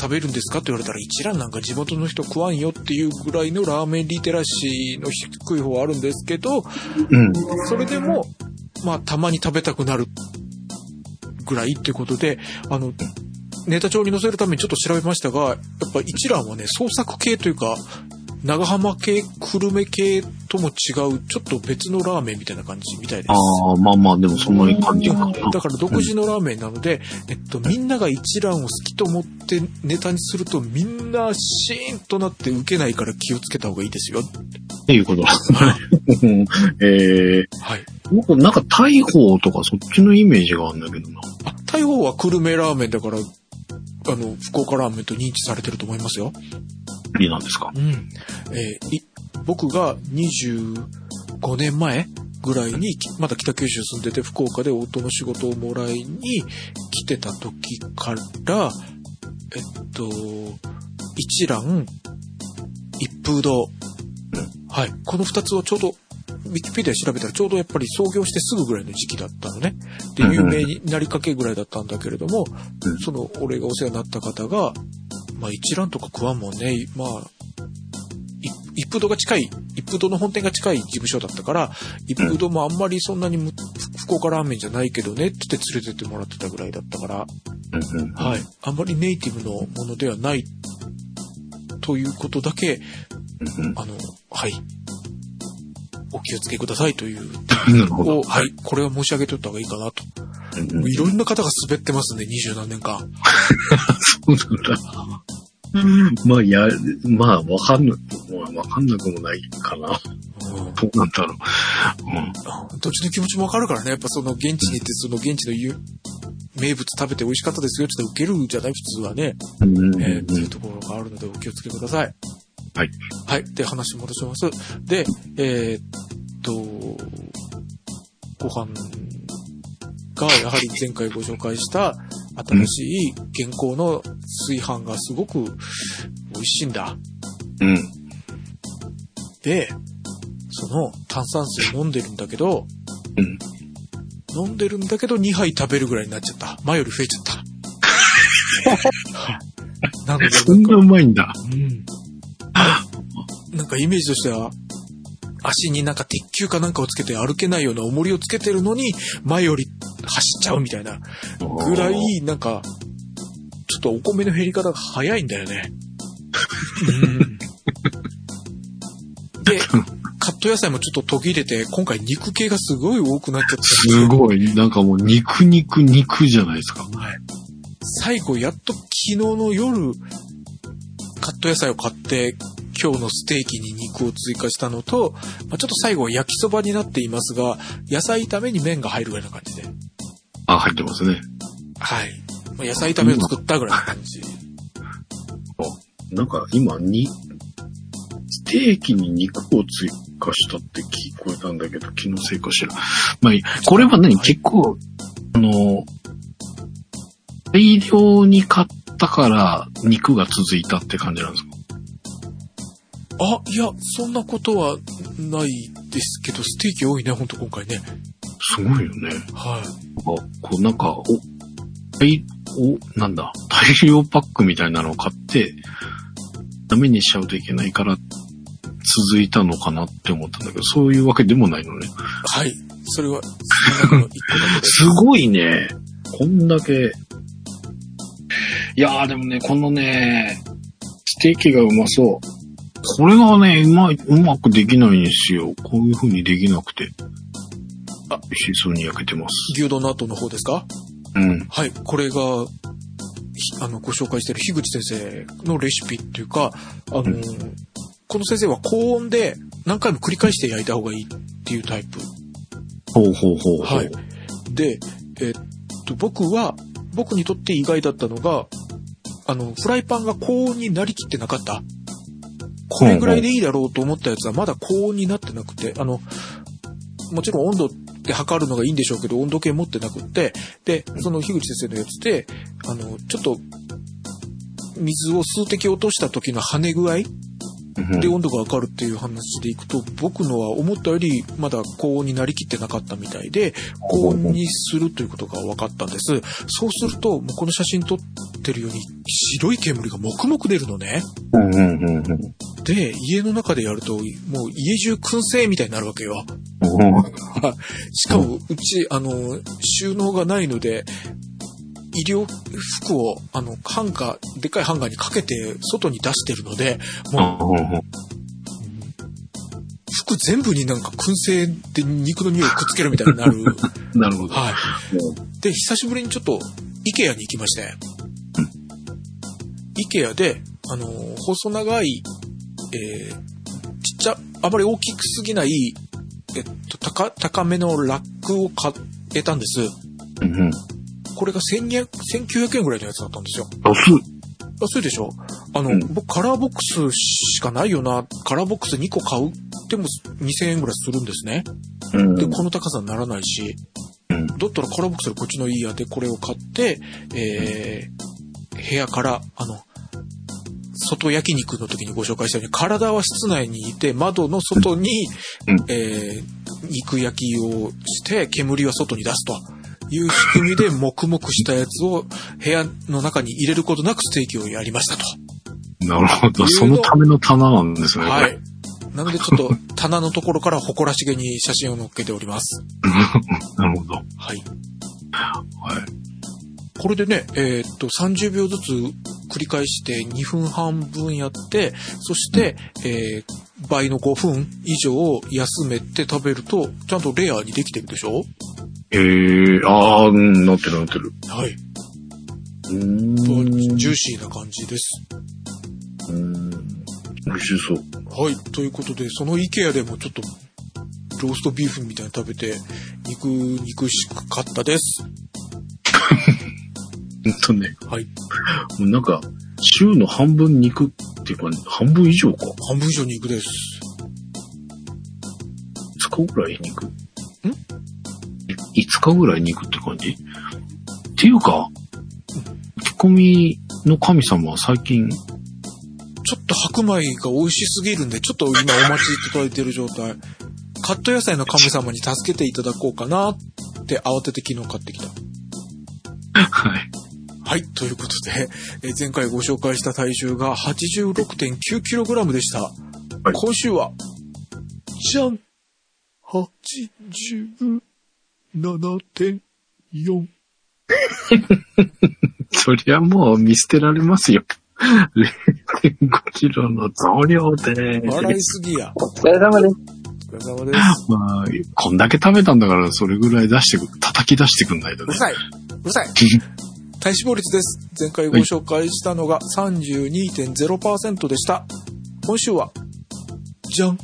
食べるんですかって言われたら一蘭なんか地元の人食わんよっていうぐらいのラーメンリテラシーの低い方はあるんですけど、うん。それでも、まあ、たまに食べたくなるぐらいっていうことで、あの、ネタ帳に載せるためにちょっと調べましたが、やっぱ一蘭はね、創作系というか、長浜系、久留米系とも違う、ちょっと別のラーメンみたいな感じみたいです。ああ、まあまあ、でもそんな感じかな。だから独自のラーメンなので、えっと、みんなが一蘭を好きと思ってネタにすると、みんなシーンとなって受けないから気をつけた方がいいですよ。っていうことだ。う んええはい。僕なんか大砲とかそっちのイメージがあるんだけどな。あ、大砲は久留米ラーメンだから、あの、福岡ラーメンと認知されてると思いますよ。なんですか？うん。えーい僕が25年前ぐらいに、きまだ北九州住んでて福岡で夫の仕事をもらいに来てた時から、えっと、一蘭、一風堂。はい。この二つをちょうど、ウィキペディア調べたらちょうどやっぱり創業してすぐぐらいの時期だったのね。で、うん有名になりかけぐらいだったんだけれども、うんその、俺がお世話になった方が、まあ一蘭とか食わんもんね、まあ、い一風堂が近い、一風堂の本店が近い事務所だったから、一風堂もあんまりそんなにむ福岡ラーメンじゃないけどねって言って連れてってもらってたぐらいだったから。はい。あんまりネイティブのものではないということだけ、あの、はい。お気をつけくださいという。を、はい。これは申し上げておいた方がいいかなと。いろんな方が滑ってますね、二十何年間。そうなんだ。まあ、や、まあ、わかんな、まあわかんなくもないかな。うんどうなんだろう。うん。どっちの気持ちもわかるからね。やっぱその現地に行って、その現地のゆ名物食べて美味しかったですよって言ったら受けるじゃない？普通はね。うんえーっていうところがあるのでお気をつけください。はい。はい。で、話戻します。で、えーっと、ご飯がやはり前回ご紹介した、新しい現行の炊飯がすごく美味しいんだ。うん。で、その炭酸水飲んでるんだけど、うん。飲んでるんだけど2杯食べるぐらいになっちゃった。前より増えちゃった。なので、そんなうまいんだ。うん。なんかイメージとしては、足になんか鉄球かなんかをつけて歩けないような重りをつけてるのに、前より走っちゃうみたいなぐらい、なんか、ちょっとお米の減り方が早いんだよね。うんで、カット野菜もちょっと途切れて、今回肉系がすごい多くなっちゃった。すごい。なんかもう肉肉肉じゃないですか。はい。最後、やっと昨日の夜、カット野菜を買って、今日のステーキに肉を追加したのと、まあ、ちょっと最後は焼きそばになっていますが、野菜炒めに麺が入るぐらいな感じで。あ、入ってますね。はい。まあ、野菜炒めを作ったぐらいな感じ。なんか今に、ステーキに肉を追加したって聞こえたんだけど、気のせいかしら。まあいい、これは何？結構、あの、大量に買ったから肉が続いたって感じなんですか？あ、いや、そんなことはないですけど、ステーキ多いね、ほんと今回ね。すごいよね。はい。あこうなんか、お、大、お、なんだ、大量パックみたいなのを買って、ダメにしちゃうといけないから、続いたのかなって思ったんだけど、そういうわけでもないのね。はい。それは。すごいね。こんだけ。いやーでもね、このね、ステーキがうまそう。これがね、うまい、うまくできないんですよ。こういう風にできなくて。あ美味しそうに焼けてます。牛丼の後の方ですか？うん。はい、これが、ひあの、ご紹介している樋口先生のレシピっていうか、あの、うんこの先生は高温で何回も繰り返して焼いた方がいいっていうタイプ。ほうほうほうほう。はい。で、えっと、僕は、僕にとって意外だったのが、あの、フライパンが高温になりきってなかった。これぐらいでいいだろうと思ったやつはまだ高温になってなくて、あの、もちろん温度って測るのがいいんでしょうけど、温度計持ってなくって、で、その樋口先生のやつで、あの、ちょっと、水を数滴落とした時の跳ね具合うんで温度が上がるっていう話でいくと、僕のは思ったよりまだ高温になりきってなかったみたいで、高温にするということが分かったんです。そうすると、もうこの写真撮ってるように白い煙がもくもく出るのね。で、家の中でやると、もう家中燻製みたいになるわけよ。しかも、うち、あの、収納がないので、医療服を、あの、ハンガー、でっかいハンガーにかけて外に出してるので、もう服全部になんか燻製で肉の匂いくっつけるみたいになる。なるほど。はい。で、久しぶりにちょっと、イケアに行きまして、イケアで、あのー細長い、えーちっちゃ、あまり大きくすぎない、えっと、高、高めのラックを買えたんです。うんうん。これが1200 1900円ぐらいのやつだったんですよ。安い。安いでしょ？あの、うん。僕カラーボックスしかないよな。カラーボックス2個買う。でも2000円ぐらいするんですね。うん。で、この高さにならないし、うん。だったらカラーボックスでこっちのいいやでこれを買って、えー、部屋から、あの、外焼肉の時にご紹介したように、体は室内にいて、窓の外に、うん。えー肉焼きをして、煙は外に出すという仕組みで、黙々したやつを部屋の中に入れることなくステーキをやりましたと。なるほど。そのための棚なんですね。はい。なのでちょっと棚のところから誇らしげに写真を載っけております。なるほど。はい。はい。これでね、えーっと、30秒ずつ繰り返して2分半分やって、そして、えー倍の5分以上休めて食べると、ちゃんとレアにできてるでしょ？ええああ、うん、なってるなってる。はい。うーん。ジューシーな感じです。うん。美味しそう。はい。ということで、その IKEA でもちょっと、ローストビーフみたいに食べて、肉、肉しかったです。ほんとね。はい。もうなんか、週の半分肉っていうか、半分以上か。半分以上肉です。5日ぐらい肉？ん？?5 日ぐらい肉って感じ？っていうか、込みの神様は最近、ちょっと白米が美味しすぎるんで、ちょっと今お待ちいただいてる状態。カット野菜の神様に助けていただこうかなって慌てて昨日買ってきた。はい。はい。ということで、えー前回ご紹介した体重が 86.9kg でした。い今週は、じゃん !87.4。そりゃもう見捨てられますよ。0.5キロの増量で。笑いすぎや。お疲れ様です。お疲れ様です。まあ、こんだけ食べたんだから、それぐらい出してく、叩き出してくんないとねうる。さい。うるさい。体脂肪率です。前回ご紹介したのが32.0%でした。今週は、じゃん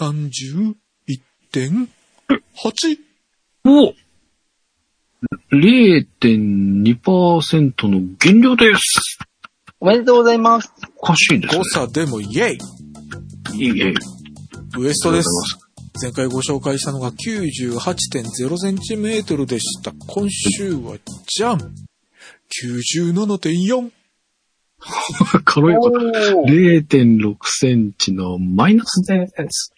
!31.8! お0.2%の減量です。おめでとうございます。おかしいですね誤。差でもイェイいいえ。ウエストです。前回ご紹介したのが98.0センチメートルでした。今週は、じゃん !97.4! 軽いこと。おー0.6センチのマイナスです。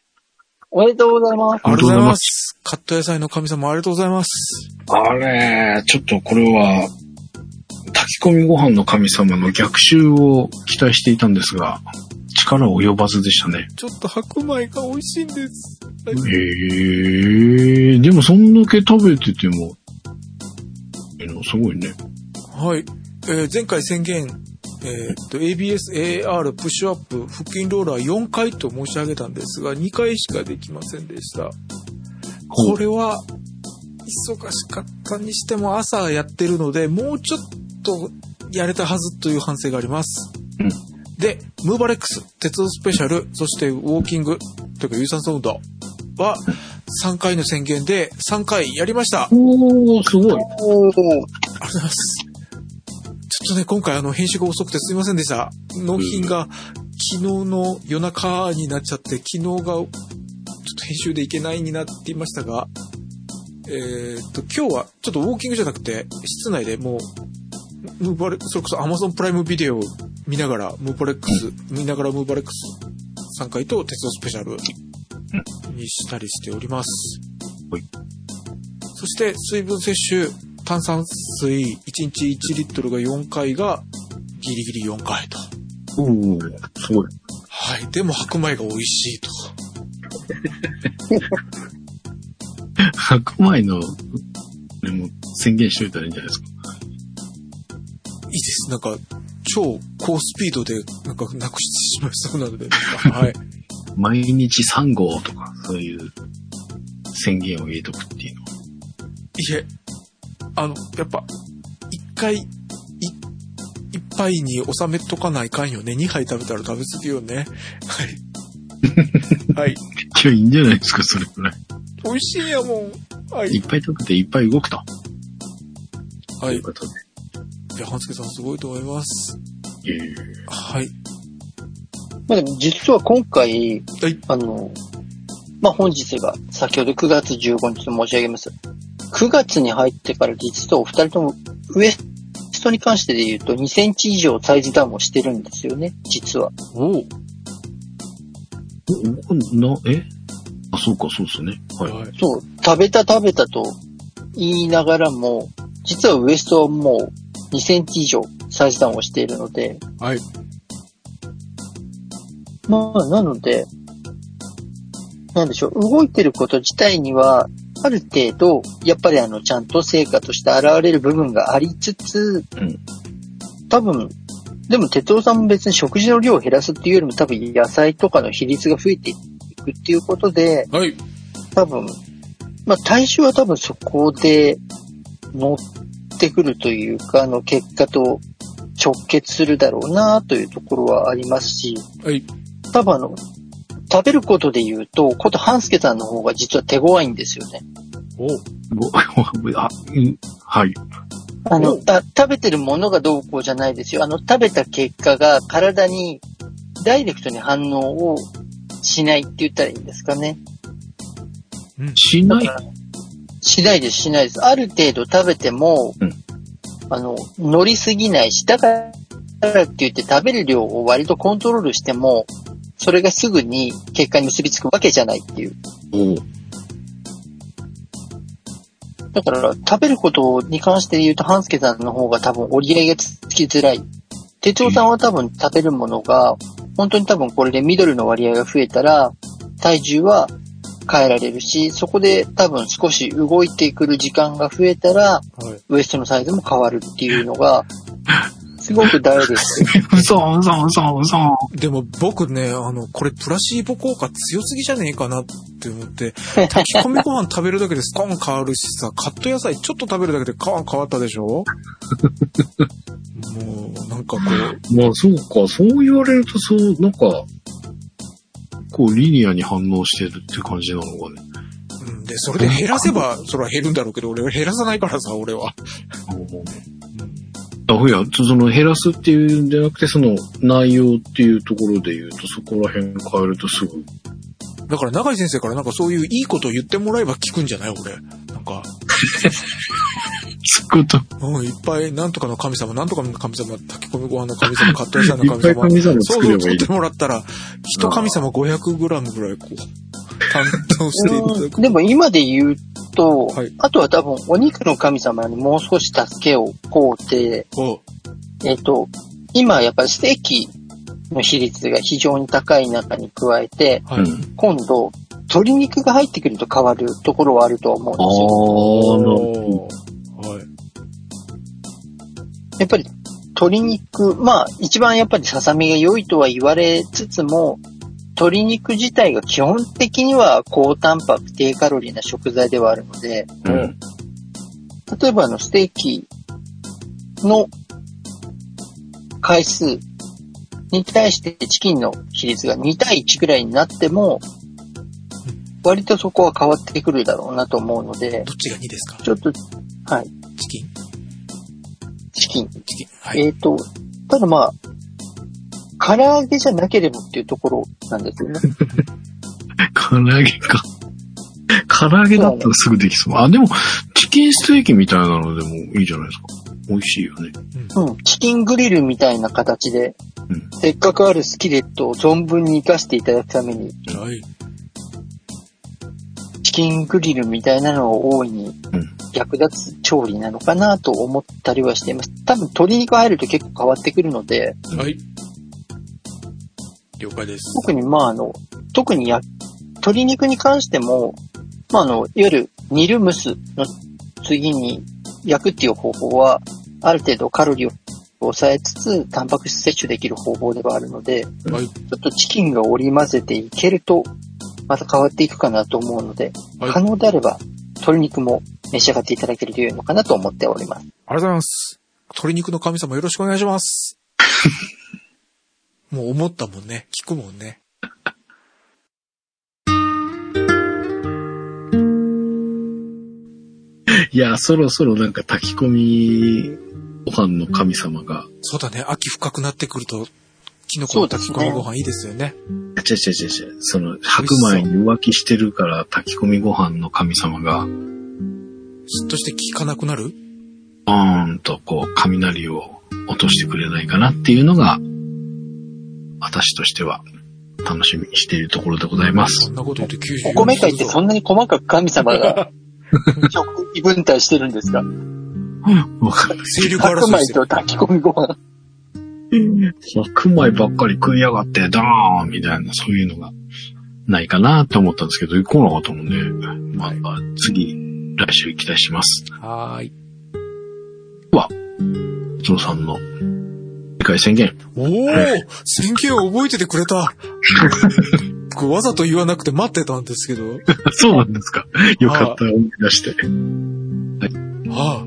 おめでとうございます。ありがとうございます。カット野菜の神様ありがとうございます。あれ、ちょっとこれは、炊き込みご飯の神様の逆襲を期待していたんですが、力及ばずでしたね。ちょっと白米が美味しいんです。え、でもそんだけ食べてても、えーすごいね。はい。えー前回宣言、えーっと、ABS、AR、プッシュアップ、腹筋ローラー4回と申し上げたんですが、2回しかできませんでした。これは、忙しかったにしても朝やってるので、もうちょっとやれたはずという反省があります。うんで、ムーバレックス、鉄道スペシャル、そしてウォーキング、というか有酸素運動は3回の宣言で3回やりました。おー、すごい。おーありがとうございます。とね、今回あの、編集が遅くてすいませんでした。納品が昨日の夜中になっちゃって、昨日がちょっと編集でいけないになっていましたが、えーっと、今日はちょっとウォーキングじゃなくて、室内でもう、ムーバレそれこそ Amazon プライムビデオを見ながら、ムーバレックス、見ながらムーバレックス3回と鉄道スペシャルにしたりしております。はいそして水分摂取、炭酸水1日1リットルが4回がギリギリ4回と。おー、すごい。はい。でも白米が美味しいと。白米の、でも宣言しといたらいいんじゃないですか。いいです。なんか、超高スピードで、なんか、なくしてしまいそうなので、はい。毎日3合とか、そういう宣言を入れとくっていうのは。いえ、あの、やっぱ、一回、い、一杯に収めとかないかんよね。二杯食べたら食べ過ぎよね。はい。はい。いや、いいんじゃないですか、それくらい。美味しいやもん。はいい。っぱい食べていっぱい動くと。はいいう。ことで。いや、半助さんすごいと思います。いえいえはい。まあでも実は今回、はい。あの、まあ本日が先ほど9月15日と申し上げます。9月に入ってから実はお二人ともウエストに関してで言うと2センチ以上サイズダウンをしてるんですよね、実は。おおな、え？あ、そうか、そうですね。はい。はい。そう、食べた食べたと言いながらも、実はウエストはもう2センチ以上サイズダウンをしているので、はい。まあ、なので、なんでしょう、動いてること自体には、ある程度、やっぱりあの、ちゃんと成果として現れる部分がありつつ、うん多分、でも、哲夫さんも別に食事の量を減らすっていうよりも多分野菜とかの比率が増えていくっていうことで、はい。多分、まあ体重は多分そこで乗ってくるというか、あの結果と直結するだろうなというところはありますし、はい。多分あの、食べることで言うと、こと半助さんの方が実は手強いんですよね。おごあ、うんはい。あのお、あ食べてるものがどうこうじゃないですよ。あの、食べた結果が体にダイレクトに反応をしないって言ったらいいんですかね。しない？しないです、しないです。ある程度食べても、うんあの、乗りすぎないし、だからって言って食べる量を割とコントロールしても、それがすぐに結果に結びつくわけじゃないっていう。おうだから、食べることに関して言うと、半助さんの方が多分折り合いがつきづらい。哲夫さんは多分食べるものが、本当に多分これでミドルの割合が増えたら、体重は変えられるし、そこで多分少し動いてくる時間が増えたら、はい。ウエストのサイズも変わるっていうのが、すごく大事です。嘘、嘘、嘘、嘘。でも僕ね、あの、これプラシーボ効果強すぎじゃねえかなって思って、炊き込みご飯食べるだけでスコーン変わるしさ、カット野菜ちょっと食べるだけでカーン変わったでしょ？もう、なんかこう、まあそうか、そう言われるとそう、なんか、こうリニアに反応してるって感じなのかね。うんで、それで減らせば、それは減るんだろうけど、俺は減らさないからさ、俺は。あ、いや、その減らすっていうんじゃなくて、その内容っていうところで言うと、そこら辺変えるとすぐ。だから中井先生からなんかそういういいことを言ってもらえば聞くんじゃない俺。なんか、つくと、うん、いっぱい、なんとかの神様、なんとかの神様、炊き込みご飯の神様、カット野菜のいっぱい神様。神様そうそう、作って。もらったら、一神様500グラムぐらい、こう、担当していただく。でも今で言うと、はいあとは多分お肉の神様にもう少し助けをこうて、おえっ、と、今やっぱりステーキの比率が非常に高い中に加えて、はい。うん。今度、鶏肉が入ってくると変わるところはあるとは思うんですよ。はい。やっぱり鶏肉、まあ一番やっぱりささみが良いとは言われつつも、鶏肉自体が基本的には高タンパク低カロリーな食材ではあるので、うん。例えばあのステーキの回数に対してチキンの比率が2対1くらいになっても、割とそこは変わってくるだろうなと思うので、どっちが2ですか？ちょっと、はい、チキンチキン。チキン。はい。えっ、と、ただまあ、唐揚げじゃなければっていうところなんですよね。唐揚げか。唐揚げだったらすぐできそう。あ、でも、チキンステーキみたいなのでもいいじゃないですか。美味しいよね。うん、チキングリルみたいな形で、うんせっかくあるスキレットを存分に活かしていただくために、はい。チキングリルみたいなのを大いにうん役立つ調理なのかなと思ったりはしています。多分鶏肉入ると結構変わってくるので、はい。了解です。特にまああの、特にや、鶏肉に関しても、まああの、いわゆる煮る蒸すの次に焼くっていう方法は、ある程度カロリーを抑えつつ、タンパク質摂取できる方法ではあるので、はい。ちょっとチキンが織り交ぜていけると、また変わっていくかなと思うので、はい可能であれば、鶏肉も召し上がっていただけると良いのかなと思っております。ありがとうございます。鶏肉の神様よろしくお願いします。もう思ったもんね。聞くもんね。いや、そろそろなんか炊き込みご飯の神様が、そうだね。秋深くなってくると、キノコの炊き込みご飯いいですよね。ちゃちゃちゃちゃ、その白米に浮気してるから炊き込みご飯の神様が、すっとして効かなくなる？バーンとこう雷を落としてくれないかなっていうのが、私としては楽しみにしているところでございますそ。んなこと言うと94お米会ってそんなに細かく神様が 食器分担してるんですか？わかる。勢力白争いしてる。米と炊き込みご飯。白米ばっかり食いやがって、ダーンみたいな、そういうのがないかなって思ったんですけど、来なかったもんね。まあ、次、来週期待します。はーい。ゾロさんの世界宣言。おお宣言を覚えててくれた。僕わざと言わなくて待ってたんですけど。そうなんですか。よかった、思い出して。はあ。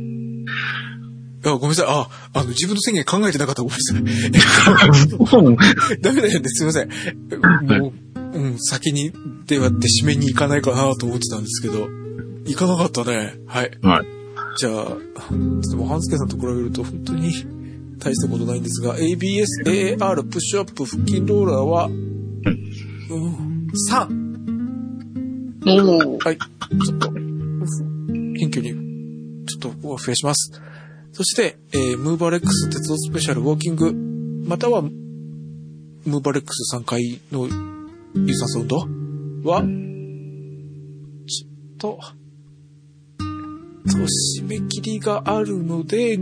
いや、ごめんなさい。あ、あの、自分の宣言考えてなかった。ごめんなさい。ダメだよね。すいません。もう、うん、先に、ではって締めに行かないかなと思ってたんですけど、行かなかったね。はい。はい。じゃあ、でも、半助さんと比べると本当に大したことないんですが、ABS、AR、プッシュアップ、腹筋ローラーは、うん、3! おーはい。ちょっと、謙虚に、ちょっと増やします。そして、えームーバーレックス鉄道スペシャルウォーキング、または、ムーバーレックス3階の有酸素運動は、ちょっと、と、締め切りがあるので、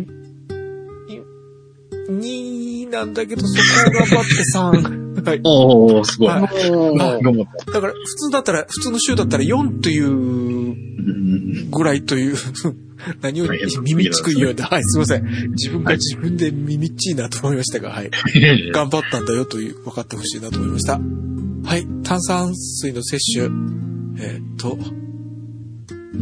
2なんだけど、そこを頑張って3。はい。おー、すごい。はいおー頑張った。だから、普通だったら、普通の週だったら4といううんぐらいという、何をはい耳っちく言うような。はい、すいません。自分が自分で耳っちいなと思いましたが、はい。頑張ったんだよという、分かってほしいなと思いました。はい、炭酸水の摂取。えーっと、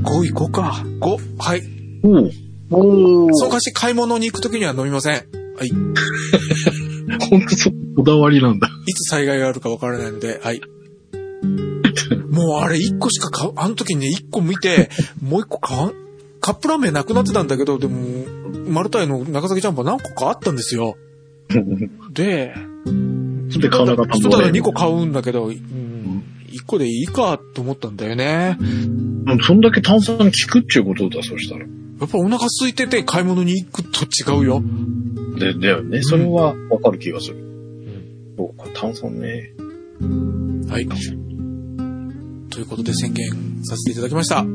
5いこうか。5。はい。おーおーそうかし買い物に行くときには飲みません。はい。ほんとそう、こだわりなんだ。いつ災害があるかわからないので、はい。もうあれ1個しか買う、あの時にね、1個見て、もう1個買わん、カップラーメンなくなってたんだけど、でも、マルタイの長崎ジャンボ何個かあったんですよ。で、で買わなかった人だら2個買うんだけど、うん、1個でいいかと思ったんだよね。うんそんだけ炭酸効くっちゅうことだ、そしたら。やっぱお腹空いてて買い物に行くと違うよ。で、だよね。それはわかる気がする。そうか、炭酸ね。はい。ということで宣言させていただきました。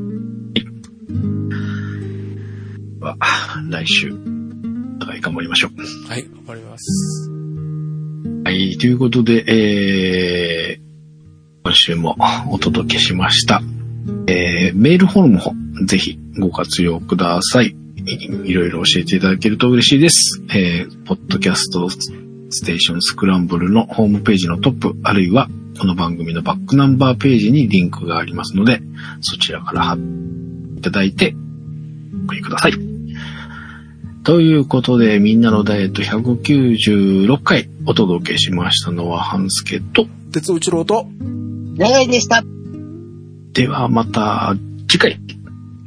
は、来週、お互い頑張りましょう。はい、頑張ります。はい、ということで、えー、今週もお届けしました。えー、メールフォームもぜひご活用ください。いいろいろ教えていただけると嬉しいです。えー、ポッドキャストステーションスクランブルのホームページのトップ、あるいはこの番組のバックナンバーページにリンクがありますので、そちらから貼っていただいて、お送りください。ということで、みんなのダイエット196回お届けしましたのは半助と、鉄尾一郎と、長いでした。ではまた次回、あ